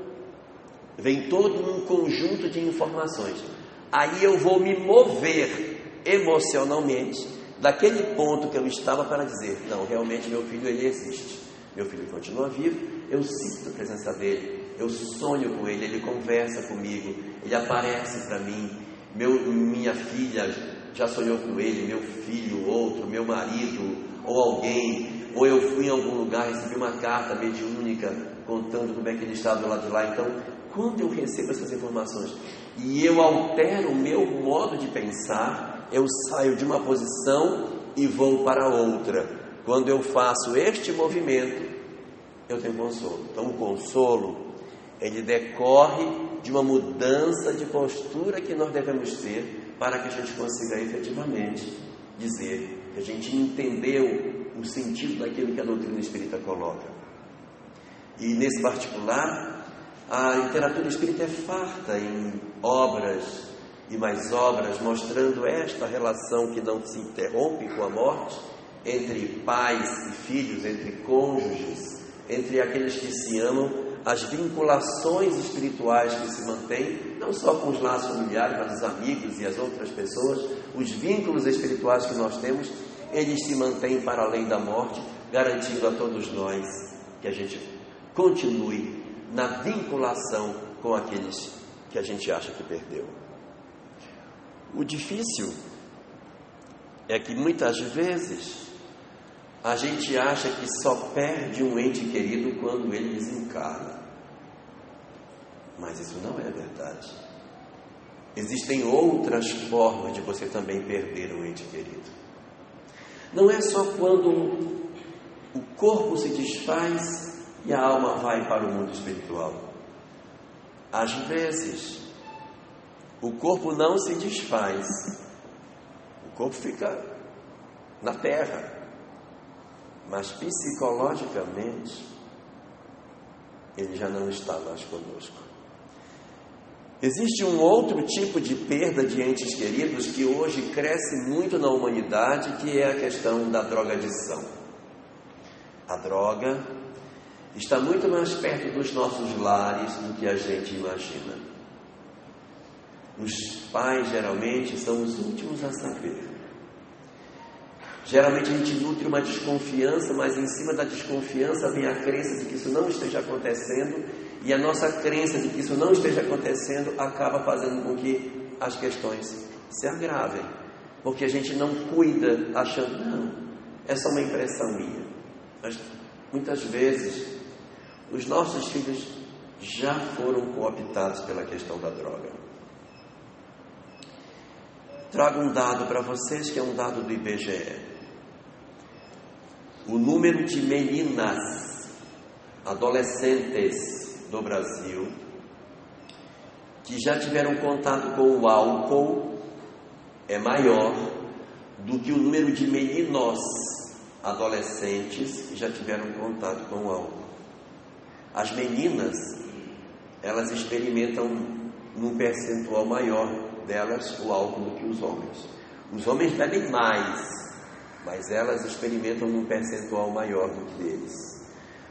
vem todo um conjunto de informações. Aí eu vou me mover emocionalmente daquele ponto que eu estava para dizer: não, realmente meu filho ele existe. Meu filho continua vivo eu sinto a presença dele, eu sonho com ele, ele conversa comigo, ele aparece para mim. Meu, minha filha já sonhou com ele, meu filho, outro, meu marido, ou alguém, ou eu fui em algum lugar, recebi uma carta mediúnica contando como é que ele estava do lado de lá. Então, quando eu recebo essas informações e eu altero o meu modo de pensar, eu saio de uma posição e vou para outra. Quando eu faço este movimento, eu tenho consolo. Então, o consolo, ele decorre de uma mudança de postura que nós devemos ter para que a gente consiga efetivamente dizer que a gente entendeu o sentido daquilo que a doutrina espírita coloca. E nesse particular, a literatura espírita é farta em obras e mais obras mostrando esta relação que não se interrompe com a morte entre pais e filhos, entre cônjuges, entre aqueles que se amam, as vinculações espirituais que se mantêm, não só com os laços familiares, mas os amigos e as outras pessoas, os vínculos espirituais que nós temos, eles se mantêm para além da morte, garantindo a todos nós que a gente continue na vinculação com aqueles que a gente acha que perdeu. O difícil é que muitas vezes a gente acha que só perde um ente querido quando ele desencarna. Mas isso não é verdade. Existem outras formas de você também perder um ente querido. Não é só quando o corpo se desfaz e a alma vai para o mundo espiritual. Às vezes, o corpo não se desfaz, o corpo fica na terra, mas psicologicamente ele já não está mais conosco. Existe um outro tipo de perda de entes queridos que hoje cresce muito na humanidade, que é a questão da drogadição. A droga está muito mais perto dos nossos lares do que a gente imagina. Os pais geralmente são os últimos a saber. Geralmente a gente nutre uma desconfiança, mas em cima da desconfiança vem a crença de que isso não esteja acontecendo, e a nossa crença de que isso não esteja acontecendo acaba fazendo com que as questões se agravem, porque a gente não cuida achando, não, é só uma impressão minha. Mas muitas vezes os nossos filhos já foram cooptados pela questão da droga. Trago um dado para vocês que é um dado do IBGE. O número de meninas adolescentes do Brasil que já tiveram contato com o álcool é maior do que o número de meninos adolescentes que já tiveram contato com o álcool. As meninas, elas experimentam num percentual maior delas o álcool do que os homens. Os homens bebem mais, mas elas experimentam num percentual maior do que eles.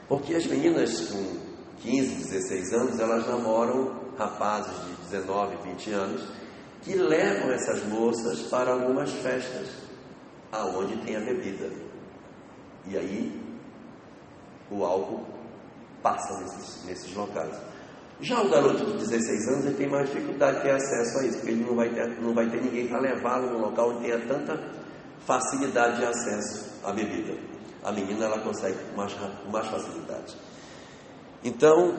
Porque as meninas com 15, 16 anos, elas namoram rapazes de 19, 20 anos que levam essas moças para algumas festas aonde tem a bebida. E aí o álcool passa nesses, nesses locais. Já o garoto de 16 anos ele tem mais dificuldade de ter acesso a isso, porque ele não vai ter, não vai ter ninguém para levá-lo no local onde tenha tanta facilidade de acesso à bebida. A menina ela consegue com mais, mais facilidade. Então,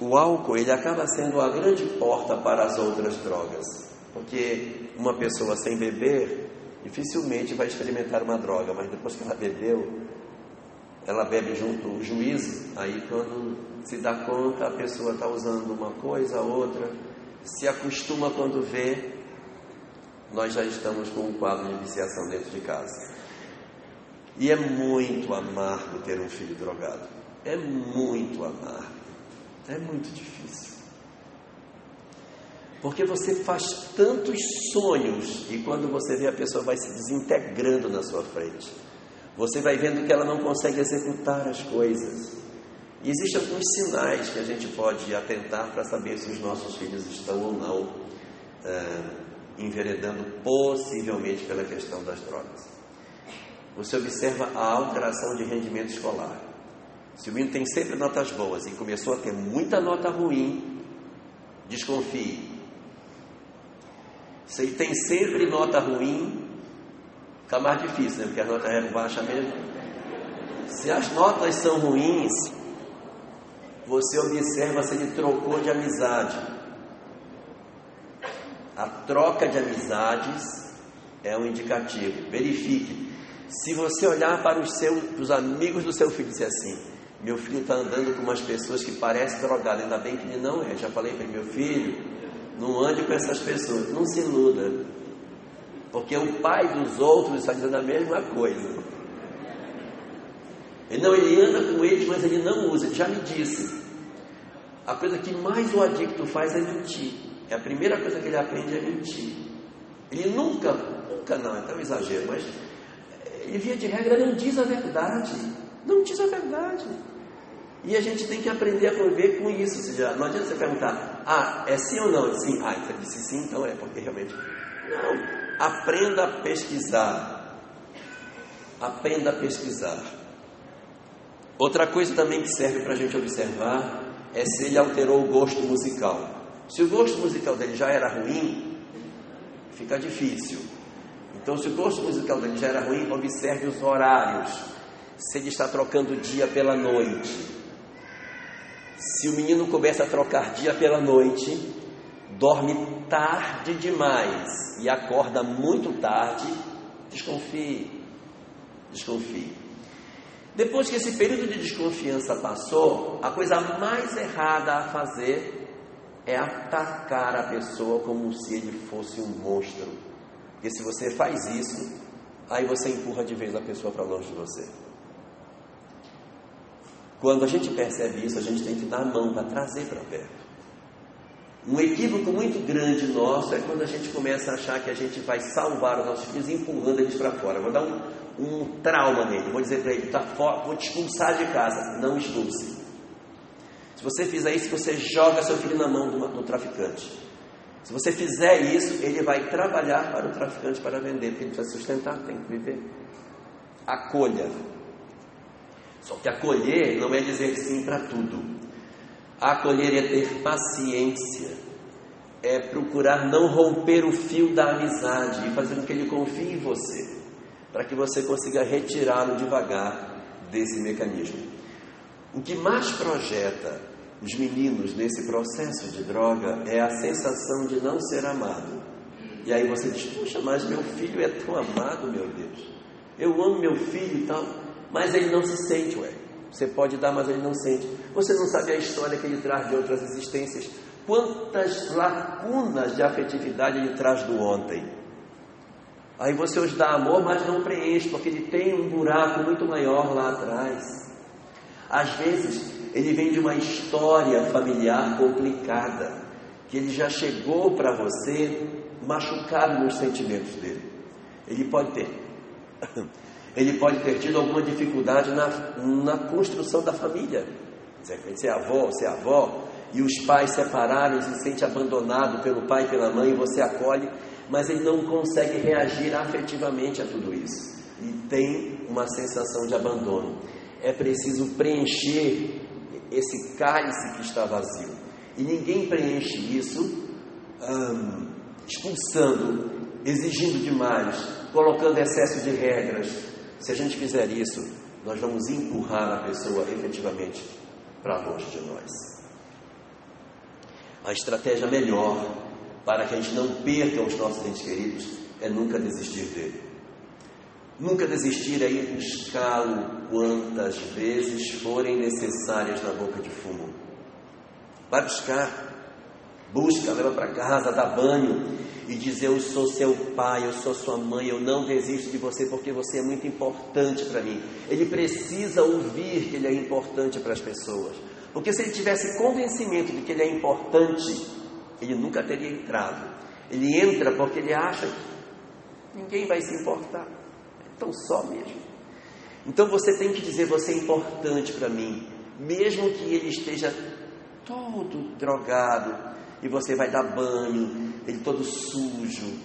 o álcool ele acaba sendo a grande porta para as outras drogas, porque uma pessoa sem beber dificilmente vai experimentar uma droga, mas depois que ela bebeu, ela bebe junto o juízo, aí quando se dá conta, a pessoa está usando uma coisa, outra, se acostuma quando vê, nós já estamos com um quadro de viciação dentro de casa. E é muito amargo ter um filho drogado. É muito amargo. É muito difícil. Porque você faz tantos sonhos e quando você vê a pessoa vai se desintegrando na sua frente. Você vai vendo que ela não consegue executar as coisas. E existem alguns sinais que a gente pode atentar para saber se os nossos filhos estão ou não uh, enveredando possivelmente pela questão das drogas. Você observa a alteração de rendimento escolar. Se o menino tem sempre notas boas e começou a ter muita nota ruim, desconfie. Se ele tem sempre nota ruim, Fica mais difícil, né? Porque a nota é baixa mesmo. Se as notas são ruins, você observa se ele trocou de amizade. A troca de amizades é um indicativo. Verifique. Se você olhar para os, seus, para os amigos do seu filho e disser assim: Meu filho está andando com umas pessoas que parecem drogadas, ainda bem que ele não é. Já falei para Meu filho, não ande com essas pessoas, não se iluda. Porque o pai dos outros está dizendo a mesma coisa. Ele não, ele anda com eles, mas ele não usa. Ele já me disse. A coisa que mais o adicto faz é mentir. É a primeira coisa que ele aprende é mentir. Ele nunca, nunca não, é um exagero, mas ele via de regra não diz a verdade. Não diz a verdade. E a gente tem que aprender a conviver com isso. Ou seja, não adianta você perguntar, ah, é sim ou não? Sim, ah, você disse sim, então é, porque realmente. Não. Aprenda a pesquisar. Aprenda a pesquisar. Outra coisa também que serve para a gente observar é se ele alterou o gosto musical. Se o gosto musical dele já era ruim, fica difícil. Então, se o gosto musical dele já era ruim, observe os horários. Se ele está trocando dia pela noite. Se o menino começa a trocar dia pela noite, dorme tarde demais e acorda muito tarde, desconfie. Desconfie. Depois que esse período de desconfiança passou, a coisa mais errada a fazer é atacar a pessoa como se ele fosse um monstro. Porque se você faz isso, aí você empurra de vez a pessoa para longe de você. Quando a gente percebe isso, a gente tem que dar a mão para trazer para perto. Um equívoco muito grande nosso é quando a gente começa a achar que a gente vai salvar os nossos filhos empurrando eles para fora. Vou dar um, um trauma nele, vou dizer para ele: tá vou te expulsar de casa. Não expulse. Se você fizer isso, você joga seu filho na mão do, do traficante. Se você fizer isso, ele vai trabalhar para o traficante para vender, porque ele precisa sustentar, tem que viver. Acolha. Só que acolher não é dizer sim para tudo. Acolher é ter paciência, é procurar não romper o fio da amizade e fazer com que ele confie em você, para que você consiga retirá-lo devagar desse mecanismo. O que mais projeta os meninos nesse processo de droga é a sensação de não ser amado. E aí você diz: Puxa, mas meu filho é tão amado, meu Deus. Eu amo meu filho e tal, mas ele não se sente, ué. Você pode dar, mas ele não sente. Você não sabe a história que ele traz de outras existências. Quantas lacunas de afetividade ele traz do ontem. Aí você os dá amor, mas não preenche, porque ele tem um buraco muito maior lá atrás. Às vezes, ele vem de uma história familiar complicada, que ele já chegou para você machucado nos sentimentos dele. Ele pode ter <laughs> ele pode ter tido alguma dificuldade na, na construção da família. Você é avó, você é avó, e os pais separaram se sente abandonado pelo pai e pela mãe, você acolhe, mas ele não consegue reagir afetivamente a tudo isso. E tem uma sensação de abandono. É preciso preencher esse cálice que está vazio. E ninguém preenche isso hum, expulsando, exigindo demais, colocando excesso de regras, se a gente fizer isso, nós vamos empurrar a pessoa efetivamente para longe de nós. A estratégia melhor para que a gente não perca os nossos entes queridos é nunca desistir dele. Nunca desistir é ir buscá-lo quantas vezes forem necessárias na boca de fumo. Vai buscar, busca, leva para casa, dá banho, e dizer: Eu sou seu pai, eu sou sua mãe, eu não desisto de você porque você é muito importante para mim. Ele precisa ouvir que ele é importante para as pessoas. Porque se ele tivesse convencimento de que ele é importante, ele nunca teria entrado. Ele entra porque ele acha que ninguém vai se importar. Então só mesmo. Então você tem que dizer: Você é importante para mim, mesmo que ele esteja todo drogado, e você vai dar banho, ele todo sujo,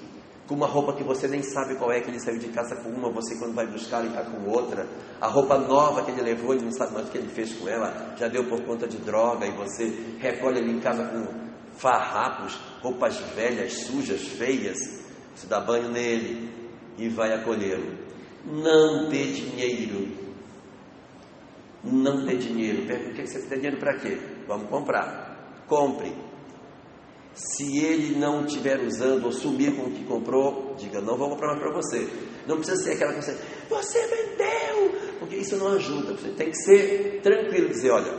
com uma roupa que você nem sabe qual é, que ele saiu de casa com uma, você quando vai buscar ele está com outra, a roupa nova que ele levou, ele não sabe mais o que ele fez com ela, já deu por conta de droga, e você recolhe ele em casa com farrapos, roupas velhas, sujas, feias, você dá banho nele e vai acolhê-lo. Não dê dinheiro. não ter dinheiro. Pergunta: que você tem dinheiro para quê? Vamos comprar. Compre. Se ele não estiver usando ou sumir com o que comprou, diga: não vou comprar mais para você. Não precisa ser aquela coisa, você vendeu, porque isso não ajuda. Você tem que ser tranquilo, dizer: olha,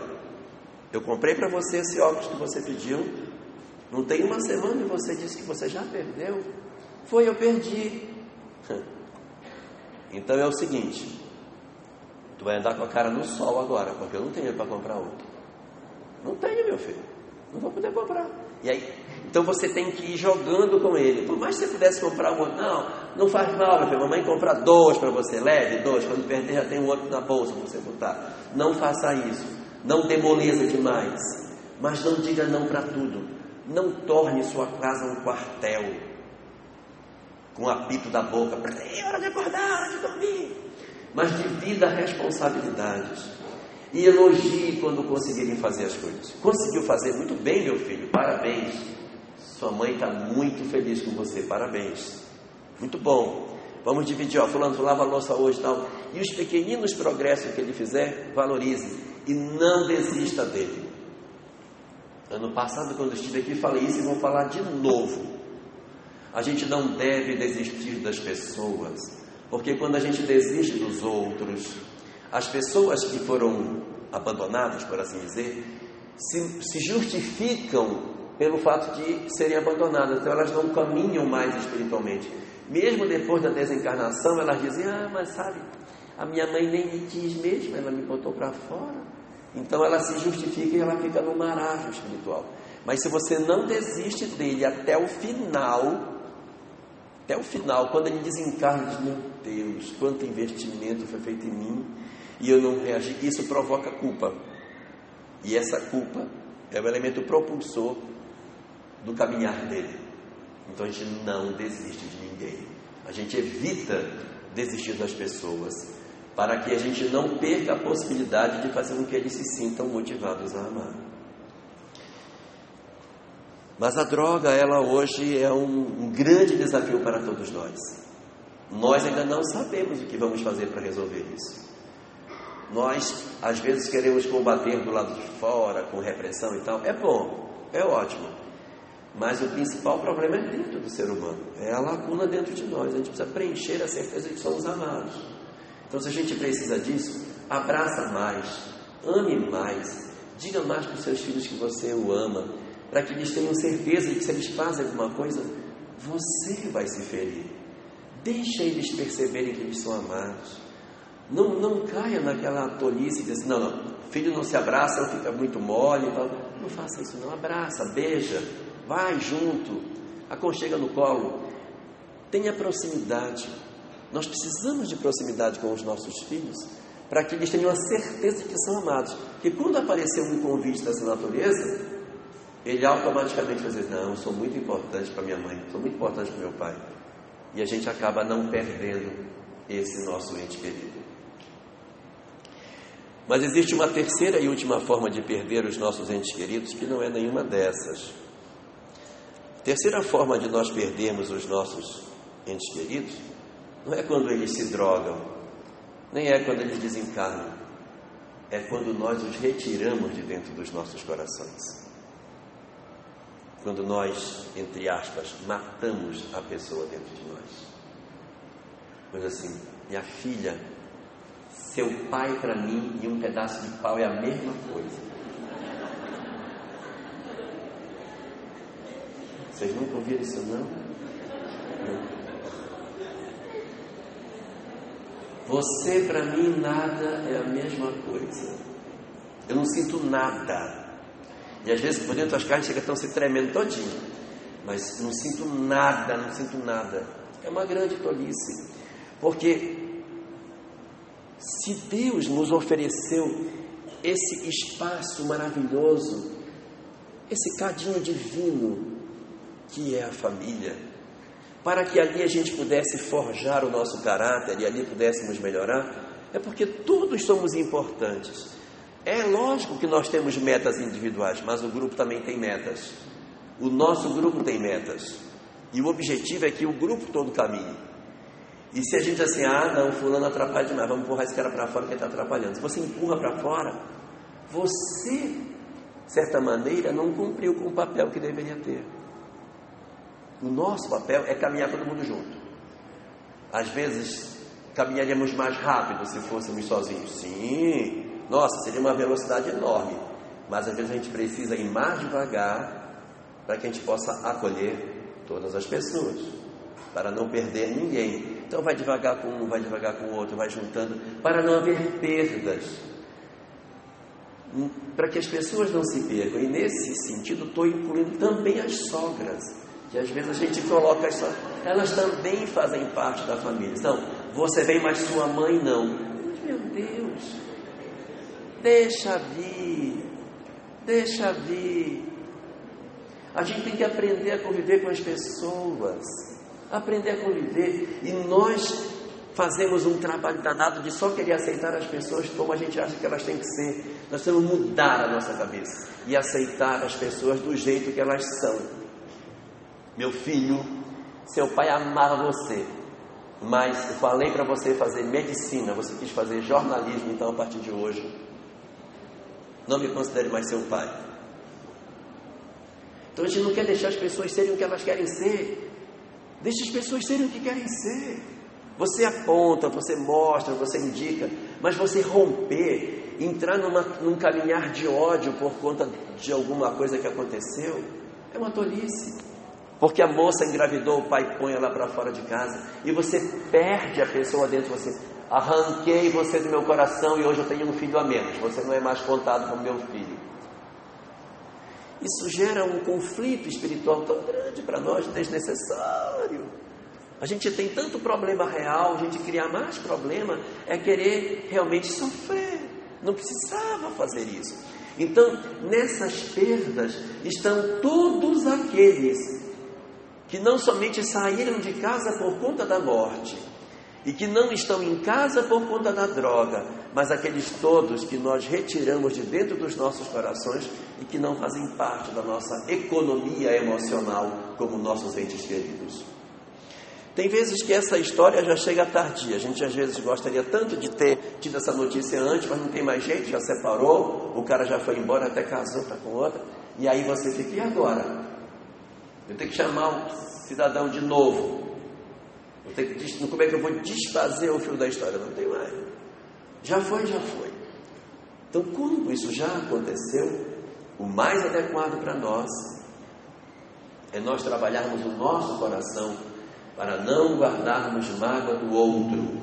eu comprei para você esse óculos que você pediu, não tem uma semana e você disse que você já perdeu. Foi, eu perdi. <laughs> Então é o seguinte: tu vai andar com a cara no sol agora, porque eu não tenho para comprar outro. Não tenho, meu filho. Não vou poder comprar. E aí, então você tem que ir jogando com ele. Por mais que você pudesse comprar um outro, não, não faz mal, meu filho. Mamãe compra dois para você, leve dois. Quando perder, já tem um outro na bolsa para você botar. Não faça isso. Não demoliza demais. Mas não diga não para tudo. Não torne sua casa um quartel com o apito da boca, é hora de acordar, hora de dormir. Mas divida responsabilidades. E elogie quando conseguirem fazer as coisas. Conseguiu fazer muito bem, meu filho, parabéns. Sua mãe está muito feliz com você, parabéns. Muito bom. Vamos dividir, ó, fulano, lava a louça hoje tal. E os pequeninos progressos que ele fizer, valorize. E não desista dele. Ano passado, quando estive aqui, falei isso e vou falar de novo. A gente não deve desistir das pessoas, porque quando a gente desiste dos outros, as pessoas que foram abandonadas, por assim dizer, se, se justificam pelo fato de serem abandonadas, então elas não caminham mais espiritualmente. Mesmo depois da desencarnação, elas dizem: Ah, mas sabe, a minha mãe nem me quis mesmo, ela me botou para fora. Então ela se justifica e ela fica no marasmo espiritual. Mas se você não desiste dele até o final, até o final, quando ele desencarna, diz: Meu Deus, quanto investimento foi feito em mim e eu não reagi. Isso provoca culpa. E essa culpa é o elemento propulsor do caminhar dele. Então a gente não desiste de ninguém. A gente evita desistir das pessoas para que a gente não perca a possibilidade de fazer com que eles se sintam motivados a amar. Mas a droga, ela hoje é um, grande desafio para todos nós. Nós ainda não sabemos o que vamos fazer para resolver isso. Nós, às vezes, queremos combater do lado de fora, com repressão e tal. É bom, é ótimo. Mas o principal problema é dentro do ser humano. É a lacuna dentro de nós. A gente precisa preencher a certeza de que somos amados. Então, se a gente precisa disso, abraça mais, ame mais, diga mais para os seus filhos que você o ama, para que eles tenham certeza de que se eles fazem alguma coisa, você vai se ferir. Deixa eles perceberem que eles são amados. Não, não caia naquela tolice de assim, não, não, filho não se abraça, fica muito mole. Tal. Não faça isso, não. Abraça, beija, vai junto, aconchega no colo. Tenha proximidade. Nós precisamos de proximidade com os nossos filhos para que eles tenham a certeza de que são amados. Que quando aparecer um convite dessa natureza, ele automaticamente vai dizer: Não, eu sou muito importante para minha mãe, sou muito importante para meu pai. E a gente acaba não perdendo esse nosso ente querido. Mas existe uma terceira e última forma de perder os nossos entes queridos que não é nenhuma dessas. Terceira forma de nós perdermos os nossos entes queridos não é quando eles se drogam, nem é quando eles desencarnam, é quando nós os retiramos de dentro dos nossos corações. Quando nós, entre aspas, matamos a pessoa dentro de nós. Mas assim, minha filha, seu pai para mim e um pedaço de pau é a mesma coisa. Vocês nunca ouviram isso não? não. Você para mim nada é a mesma coisa. Eu não sinto nada. E às vezes por dentro as carnes chegam a se tremendo todinho. Mas não sinto nada, não sinto nada. É uma grande tolice. Porque se Deus nos ofereceu esse espaço maravilhoso, esse cadinho divino que é a família, para que ali a gente pudesse forjar o nosso caráter e ali pudéssemos melhorar, é porque todos somos importantes. É lógico que nós temos metas individuais, mas o grupo também tem metas. O nosso grupo tem metas. E o objetivo é que o grupo todo caminhe. E se a gente assim, ah, não, fulano atrapalha demais, vamos empurrar esse cara para fora que está atrapalhando. Se você empurra para fora, você, de certa maneira, não cumpriu com o papel que deveria ter. O nosso papel é caminhar todo mundo junto. Às vezes, caminharíamos mais rápido se fôssemos sozinhos. Sim, nossa, seria uma velocidade enorme. Mas às vezes a gente precisa ir mais devagar para que a gente possa acolher todas as pessoas, para não perder ninguém. Então vai devagar com um, vai devagar com o outro, vai juntando, para não haver perdas. Para que as pessoas não se percam. E nesse sentido, estou incluindo também as sogras, que às vezes a gente coloca as sogras, elas também fazem parte da família. Então, você vem, mas sua mãe não. Meu Deus, deixa vir, deixa vir. A gente tem que aprender a conviver com as pessoas aprender a conviver. E nós fazemos um trabalho danado de só querer aceitar as pessoas como a gente acha que elas têm que ser. Nós temos que mudar a nossa cabeça e aceitar as pessoas do jeito que elas são. Meu filho, seu pai amava você, mas eu falei para você fazer medicina, você quis fazer jornalismo, então a partir de hoje, não me considere mais seu pai. Então a gente não quer deixar as pessoas serem o que elas querem ser. Deixe as pessoas serem o que querem ser. Você aponta, você mostra, você indica, mas você romper, entrar numa, num caminhar de ódio por conta de alguma coisa que aconteceu, é uma tolice. Porque a moça engravidou, o pai põe ela para fora de casa e você perde a pessoa dentro de você. Arranquei você do meu coração e hoje eu tenho um filho a menos. Você não é mais contado como meu filho. Isso gera um conflito espiritual tão grande para nós, desnecessário. A gente tem tanto problema real, a gente criar mais problema é querer realmente sofrer. Não precisava fazer isso. Então, nessas perdas estão todos aqueles que não somente saíram de casa por conta da morte, e que não estão em casa por conta da droga, mas aqueles todos que nós retiramos de dentro dos nossos corações e que não fazem parte da nossa economia emocional como nossos entes queridos. Tem vezes que essa história já chega tardia. A gente às vezes gostaria tanto de ter tido essa notícia antes, mas não tem mais jeito, já separou, o cara já foi embora, até casou, está com outra. E aí você fica, e agora? Eu tenho que chamar o cidadão de novo. Eu tenho que, como é que eu vou desfazer o fio da história? Não tem mais. Já foi, já foi. Então, quando isso já aconteceu, o mais adequado para nós é nós trabalharmos o nosso coração para não guardarmos mágoa do outro,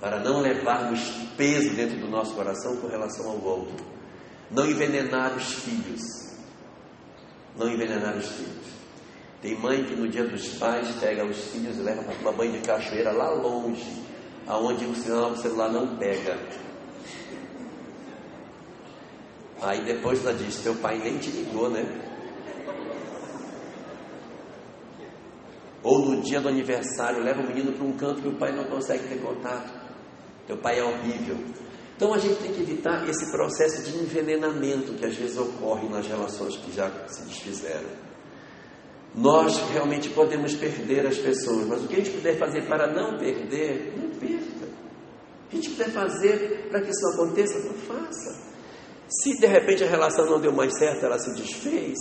para não levarmos peso dentro do nosso coração com relação ao outro, não envenenar os filhos, não envenenar os filhos. Tem mãe que no dia dos pais pega os filhos e leva para tomar banho de cachoeira lá longe, aonde o sinal do celular não pega. Aí depois ela diz, teu pai nem te ligou, né? Ou no dia do aniversário, leva o menino para um canto que o pai não consegue ter contato. Teu pai é horrível. Então a gente tem que evitar esse processo de envenenamento que às vezes ocorre nas relações que já se desfizeram. Nós realmente podemos perder as pessoas, mas o que a gente puder fazer para não perder, não perca. O que a gente puder fazer para que isso aconteça, não faça. Se de repente a relação não deu mais certo, ela se desfez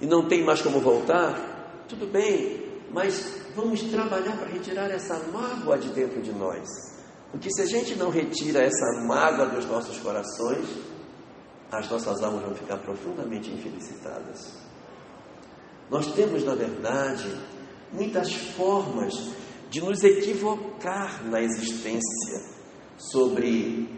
e não tem mais como voltar, tudo bem, mas vamos trabalhar para retirar essa mágoa de dentro de nós. Porque se a gente não retira essa mágoa dos nossos corações, as nossas almas vão ficar profundamente infelicitadas. Nós temos, na verdade, muitas formas de nos equivocar na existência sobre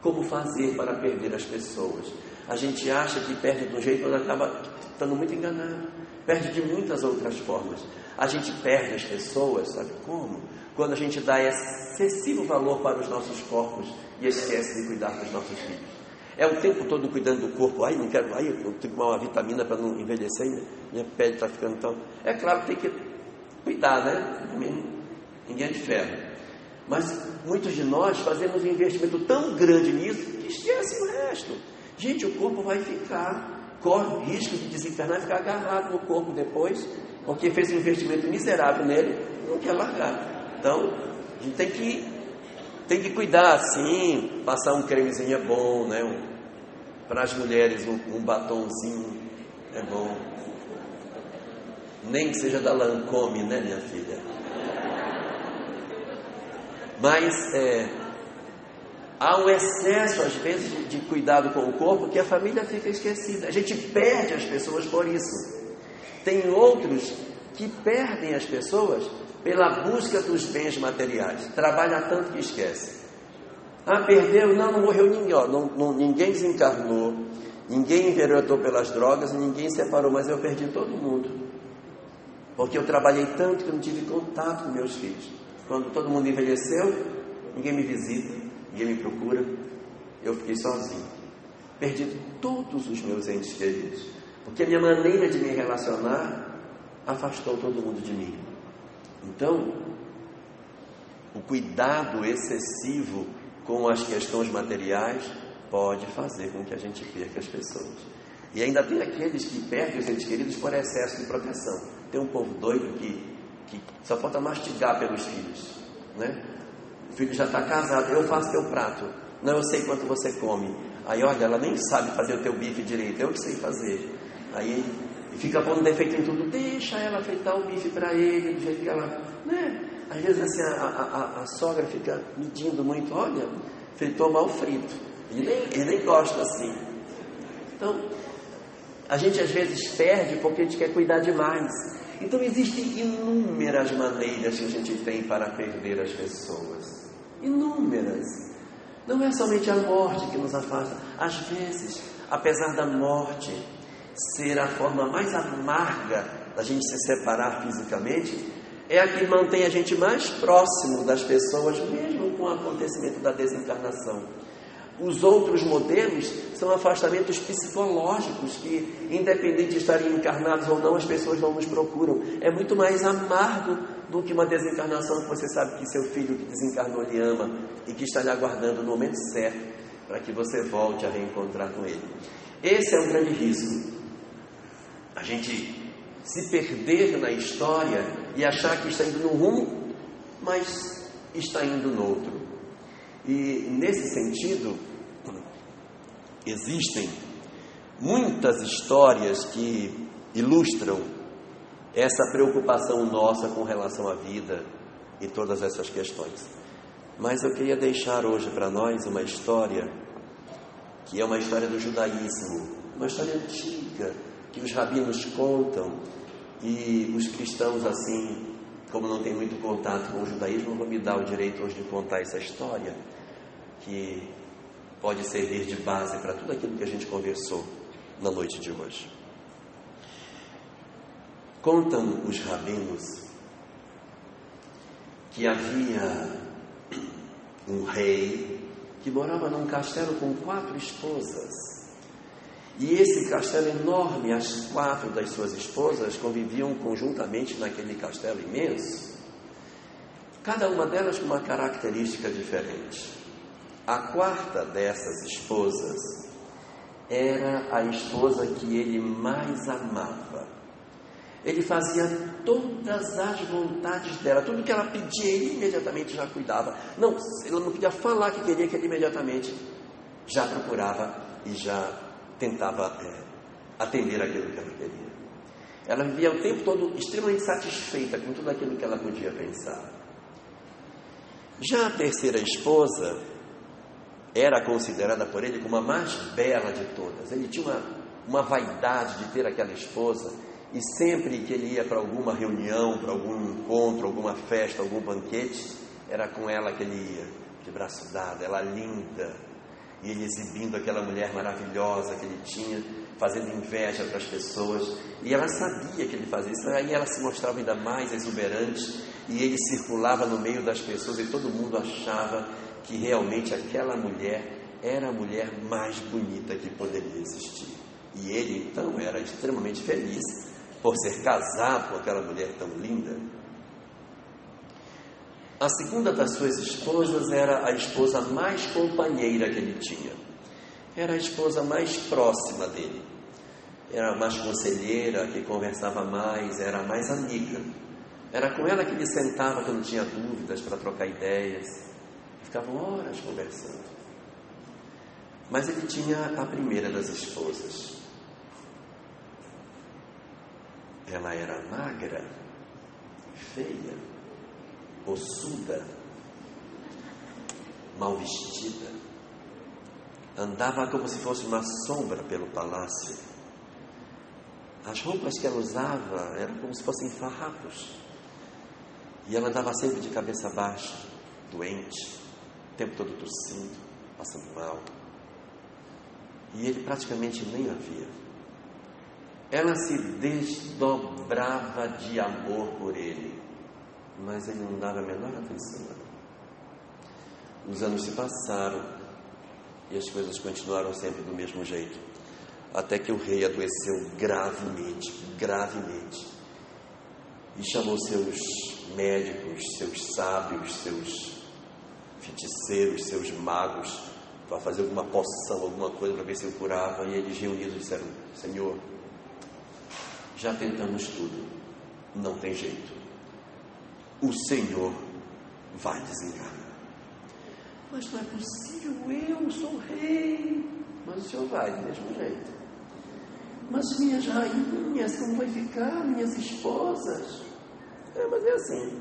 como fazer para perder as pessoas. A gente acha que perde de um jeito, mas acaba estando muito enganado. Perde de muitas outras formas. A gente perde as pessoas, sabe como? Quando a gente dá excessivo valor para os nossos corpos e esquece de cuidar dos nossos filhos. É o tempo todo cuidando do corpo. Ai, não quero, ai, eu tenho que tomar uma vitamina para não envelhecer, minha pele está ficando tão. É claro que tem que cuidar, né? Ninguém é de ferro. Mas muitos de nós fazemos um investimento tão grande nisso que esquece o resto. Gente, o corpo vai ficar, corre risco de desencarnar e ficar agarrado no corpo depois porque fez um investimento miserável nele, não quer largar. Então, a gente tem que, tem que cuidar, sim, passar um cremezinho é bom, né? Um, para as mulheres, um, um batonzinho é bom. Nem que seja da Lancome, né, minha filha? Mas é, há um excesso, às vezes, de, de cuidado com o corpo que a família fica esquecida. A gente perde as pessoas por isso. Tem outros que perdem as pessoas pela busca dos bens materiais. Trabalha tanto que esquece. Ah, perdeu? Não, não morreu ninguém. Ó, não, não, ninguém desencarnou, ninguém enveredou pelas drogas, ninguém separou, mas eu perdi todo mundo. Porque eu trabalhei tanto que eu não tive contato com meus filhos. Quando todo mundo envelheceu, ninguém me visita, ninguém me procura, eu fiquei sozinho. Perdi todos os meus entes queridos. Porque a minha maneira de me relacionar afastou todo mundo de mim. Então, o cuidado excessivo com as questões materiais pode fazer com que a gente perca as pessoas. E ainda tem aqueles que perdem os entes queridos por excesso de proteção. Tem um povo doido que, que só falta mastigar pelos filhos. Né? O filho já está casado, eu faço teu prato. Não, eu sei quanto você come. Aí, olha, ela nem sabe fazer o teu bife direito, eu que sei fazer. Aí fica pondo defeito em tudo, deixa ela fritar o bife para ele, do jeito que ela. Né? Às vezes assim, a, a, a, sogra fica medindo muito, olha, fritou mal frito. Ele nem, ele nem gosta assim. Então, a gente às vezes perde porque a gente quer cuidar demais. Então existem inúmeras maneiras que a gente tem para perder as pessoas. Inúmeras. Não é somente a morte que nos afasta. Às vezes, apesar da morte, ser a forma mais amarga da gente se separar fisicamente, é a que mantém a gente mais próximo das pessoas, mesmo com o acontecimento da desencarnação. Os outros modelos são afastamentos psicológicos que, independente de estarem encarnados ou não, as pessoas não nos procuram. É muito mais amargo do que uma desencarnação que você sabe que seu filho que desencarnou lhe ama e que está lhe aguardando no momento certo para que você volte a reencontrar com ele. Esse é um grande risco a gente se perder na história e achar que está indo num rumo, mas está indo no outro. E nesse sentido, existem muitas histórias que ilustram essa preocupação nossa com relação à vida e todas essas questões. Mas eu queria deixar hoje para nós uma história que é uma história do judaísmo, uma história antiga, que os rabinos contam e os cristãos, assim, como não tem muito contato com o judaísmo, vão me dar o direito hoje de contar essa história que pode servir de base para tudo aquilo que a gente conversou na noite de hoje. Contam os rabinos que havia um rei que morava num castelo com quatro esposas. E esse castelo enorme, as quatro das suas esposas conviviam conjuntamente naquele castelo imenso, cada uma delas com uma característica diferente. A quarta dessas esposas era a esposa que ele mais amava. Ele fazia todas as vontades dela, tudo que ela pedia, ele imediatamente já cuidava. Não, ela não podia falar que queria que ele imediatamente já procurava e já tentava é, atender aquilo que ela queria. Ela vivia o tempo todo extremamente satisfeita com tudo aquilo que ela podia pensar. Já a terceira esposa era considerada por ele como a mais bela de todas. Ele tinha uma, uma vaidade de ter aquela esposa e sempre que ele ia para alguma reunião, para algum encontro, alguma festa, algum banquete, era com ela que ele ia, de braço dado, ela linda, e ele exibindo aquela mulher maravilhosa que ele tinha, fazendo inveja para as pessoas. E ela sabia que ele fazia isso, aí ela se mostrava ainda mais exuberante e ele circulava no meio das pessoas e todo mundo achava que realmente aquela mulher era a mulher mais bonita que poderia existir. E ele então era extremamente feliz por ser casado com aquela mulher tão linda. A segunda das suas esposas era a esposa mais companheira que ele tinha. Era a esposa mais próxima dele. era mais conselheira, que conversava mais, era mais amiga. Era com ela que ele sentava quando tinha dúvidas para trocar ideias. Ficavam horas conversando. Mas ele tinha a primeira das esposas. Ela era magra, feia, ossuda, mal vestida. Andava como se fosse uma sombra pelo palácio. As roupas que ela usava eram como se fossem farrapos. E ela andava sempre de cabeça baixa, doente, o tempo todo tossindo, passando mal. E ele praticamente nem a via. Ela se desdobrava de amor por ele, mas ele não dava a menor atenção. Os anos se passaram e as coisas continuaram sempre do mesmo jeito, até que o rei adoeceu gravemente, gravemente, e chamou seus médicos, seus sábios, seus feiticeiros, seus magos, para fazer alguma poção, alguma coisa para ver se eu curava, e eles reunidos disseram: Senhor, já tentamos tudo, não tem jeito. O Senhor vai desenganar. Mas não é possível, eu sou rei. Mas o Senhor vai do mesmo jeito. Mas minhas rainhas, como vai ficar? Minhas esposas? É, mas é assim.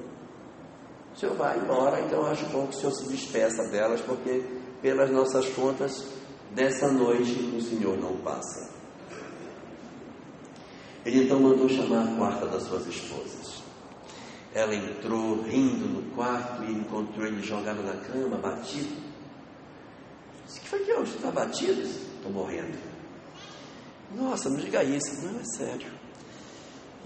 O Senhor vai embora, então acho bom que o Senhor se despeça delas, porque pelas nossas contas, dessa noite o Senhor não passa. Ele então mandou chamar a quarta das suas esposas. Ela entrou rindo no quarto e encontrou ele jogado na cama, batido. Disse: que foi que hoje? Está batido? Estou morrendo. Nossa, não diga isso, não é sério.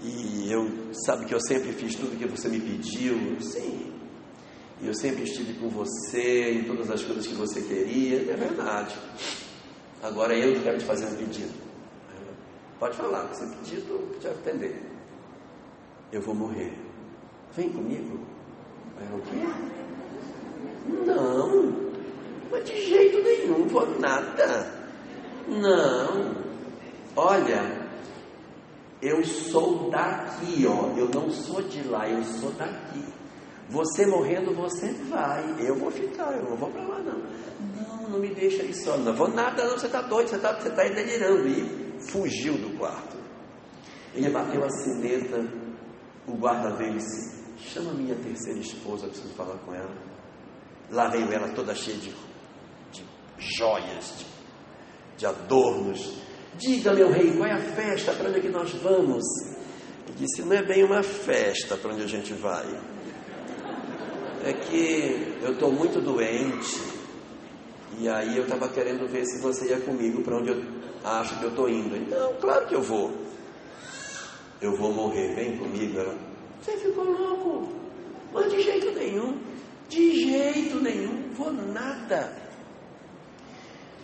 E eu, sabe que eu sempre fiz tudo que você me pediu? Sim. E eu sempre estive com você em todas as coisas que você queria. É verdade. Agora eu quero te fazer um pedido. Pode falar, que você pedir, eu te atender. Eu vou morrer. Vem comigo. É o quê? Não, mas de jeito nenhum, vou nada. Não. Olha, eu sou daqui, ó. Eu não sou de lá, eu sou daqui. Você morrendo, você vai. Eu vou ficar, eu não vou para lá, não. Não, não me deixa aí só. Não vou nada, não. Você está doido, você está você tá delirando. E fugiu do quarto. Ele bateu a sineta, o guarda veio e disse: Chama minha terceira esposa, preciso falar com ela. Lá veio ela toda cheia de, de joias, de, de adornos. Diga, meu rei, qual é a festa? Para onde é que nós vamos? Ele disse: Não é bem uma festa para onde a gente vai. É que eu estou muito doente. E aí eu estava querendo ver se você ia comigo para onde eu acha que eu estou indo. Então, claro que eu vou. Eu vou morrer, vem comigo. Ela, você ficou louco? Mas de jeito nenhum. De jeito nenhum, vou nada.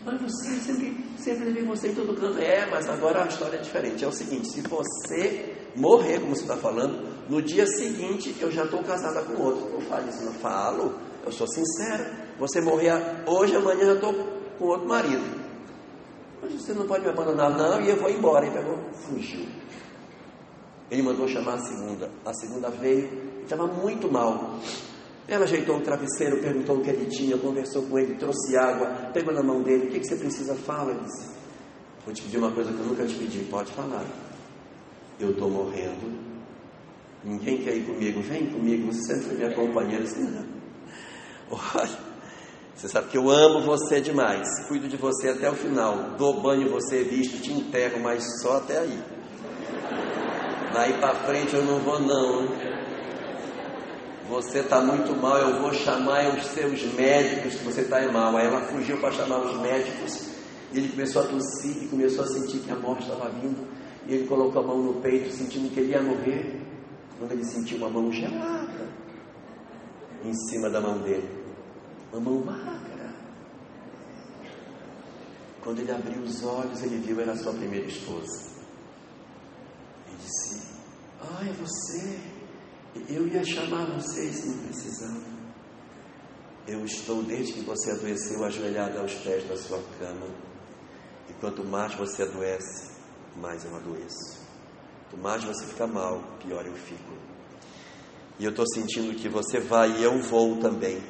Mas você sempre, sempre levei você em todo canto. É, mas agora a história é diferente. É o seguinte: se você morrer, como você está falando, no dia seguinte eu já estou casada com outro. Não falo isso, não falo. Eu sou sincera. Você morrer hoje, amanhã já estou com outro marido. Mas você não pode me abandonar, não, e eu vou embora. Ele pegou, fugiu. Ele mandou chamar a segunda. A segunda veio, estava muito mal. Ela ajeitou o travesseiro, perguntou o que ele tinha, conversou com ele, trouxe água, pegou na mão dele, o que, que você precisa? Fala, ele disse. Vou te pedir uma coisa que eu nunca te pedi, pode falar. Eu estou morrendo, ninguém quer ir comigo, vem comigo, você sempre foi minha companheira. Disse, não. <laughs> Olha, você sabe que eu amo você demais, cuido de você até o final, dou banho você visto, te enterro, mas só até aí. Daí para frente eu não vou não. Você está muito mal, eu vou chamar os seus médicos que você está mal. Aí ela fugiu para chamar os médicos. E ele começou a tossir e começou a sentir que a morte estava vindo. E ele colocou a mão no peito, sentindo que ele ia morrer. Quando ele sentiu uma mão gelada em cima da mão dele uma mão magra. Quando ele abriu os olhos, ele viu era a sua primeira esposa. Disse: Ah, é você. Eu ia chamar você se não precisava. Eu estou desde que você adoeceu ajoelhado aos pés da sua cama. E quanto mais você adoece, mais eu adoeço. Quanto mais você fica mal, pior eu fico. E eu estou sentindo que você vai e eu vou também.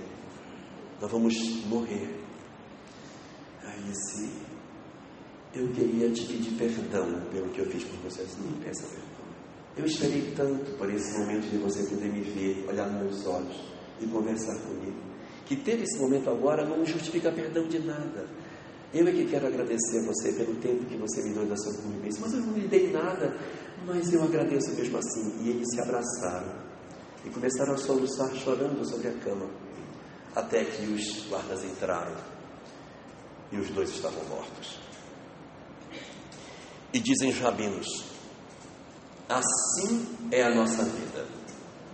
Nós vamos morrer. Aí se eu queria te pedir perdão pelo que eu fiz por você, não peça perdão. Eu esperei tanto por esse momento de você poder me ver, olhar nos meus olhos e conversar comigo, que ter esse momento agora não justifica perdão de nada. Eu é que quero agradecer a você pelo tempo que você me deu da sua convivência, mas eu não lhe dei nada, mas eu agradeço mesmo assim. E eles se abraçaram e começaram a soluçar chorando sobre a cama, até que os guardas entraram e os dois estavam mortos. E dizem os rabinos: assim é a nossa vida,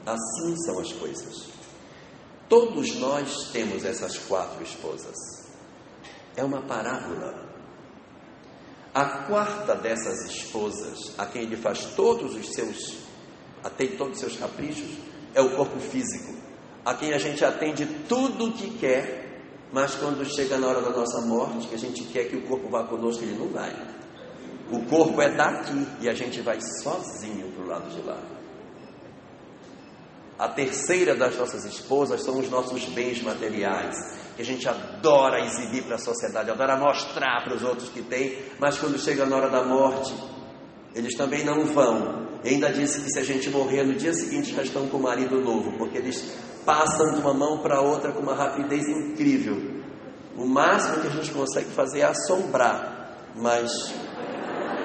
assim são as coisas. Todos nós temos essas quatro esposas é uma parábola. A quarta dessas esposas, a quem ele faz todos os seus, atende todos os seus caprichos, é o corpo físico, a quem a gente atende tudo o que quer, mas quando chega na hora da nossa morte, que a gente quer que o corpo vá conosco, ele não vai. O corpo é daqui e a gente vai sozinho para o lado de lá. A terceira das nossas esposas são os nossos bens materiais, que a gente adora exibir para a sociedade, adora mostrar para os outros que tem, mas quando chega na hora da morte, eles também não vão. E ainda disse que se a gente morrer no dia seguinte já estão com o marido novo, porque eles passam de uma mão para outra com uma rapidez incrível. O máximo que a gente consegue fazer é assombrar, mas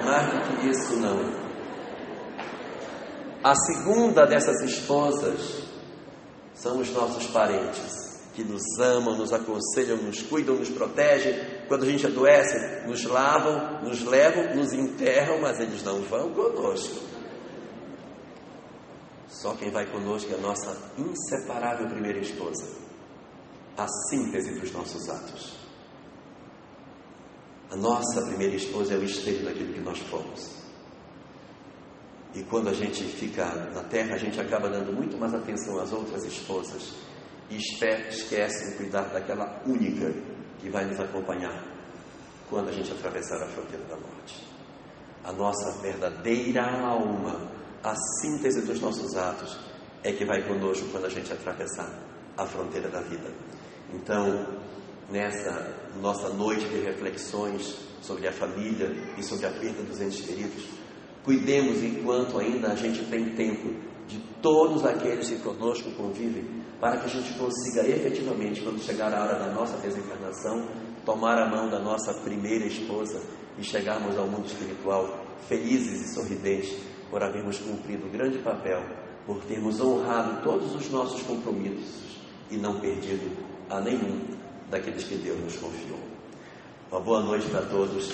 mais do que isso não. A segunda dessas esposas são os nossos parentes, que nos amam, nos aconselham, nos cuidam, nos protegem. Quando a gente adoece, nos lavam, nos levam, nos enterram, mas eles não vão conosco. Só quem vai conosco é a nossa inseparável primeira esposa, a síntese dos nossos atos. A nossa primeira esposa é o espelho daquilo que nós fomos. E quando a gente fica na terra, a gente acaba dando muito mais atenção às outras esposas e esquece de cuidar daquela única que vai nos acompanhar quando a gente atravessar a fronteira da morte. A nossa verdadeira alma, a síntese dos nossos atos, é que vai conosco quando a gente atravessar a fronteira da vida. Então, nessa nossa noite de reflexões sobre a família e sobre a perda dos entes queridos, Cuidemos enquanto ainda a gente tem tempo de todos aqueles que conosco convivem, para que a gente consiga efetivamente, quando chegar a hora da nossa desencarnação, tomar a mão da nossa primeira esposa e chegarmos ao mundo espiritual felizes e sorridentes por havermos cumprido o grande papel, por termos honrado todos os nossos compromissos e não perdido a nenhum daqueles que Deus nos confiou. Uma boa noite para todos.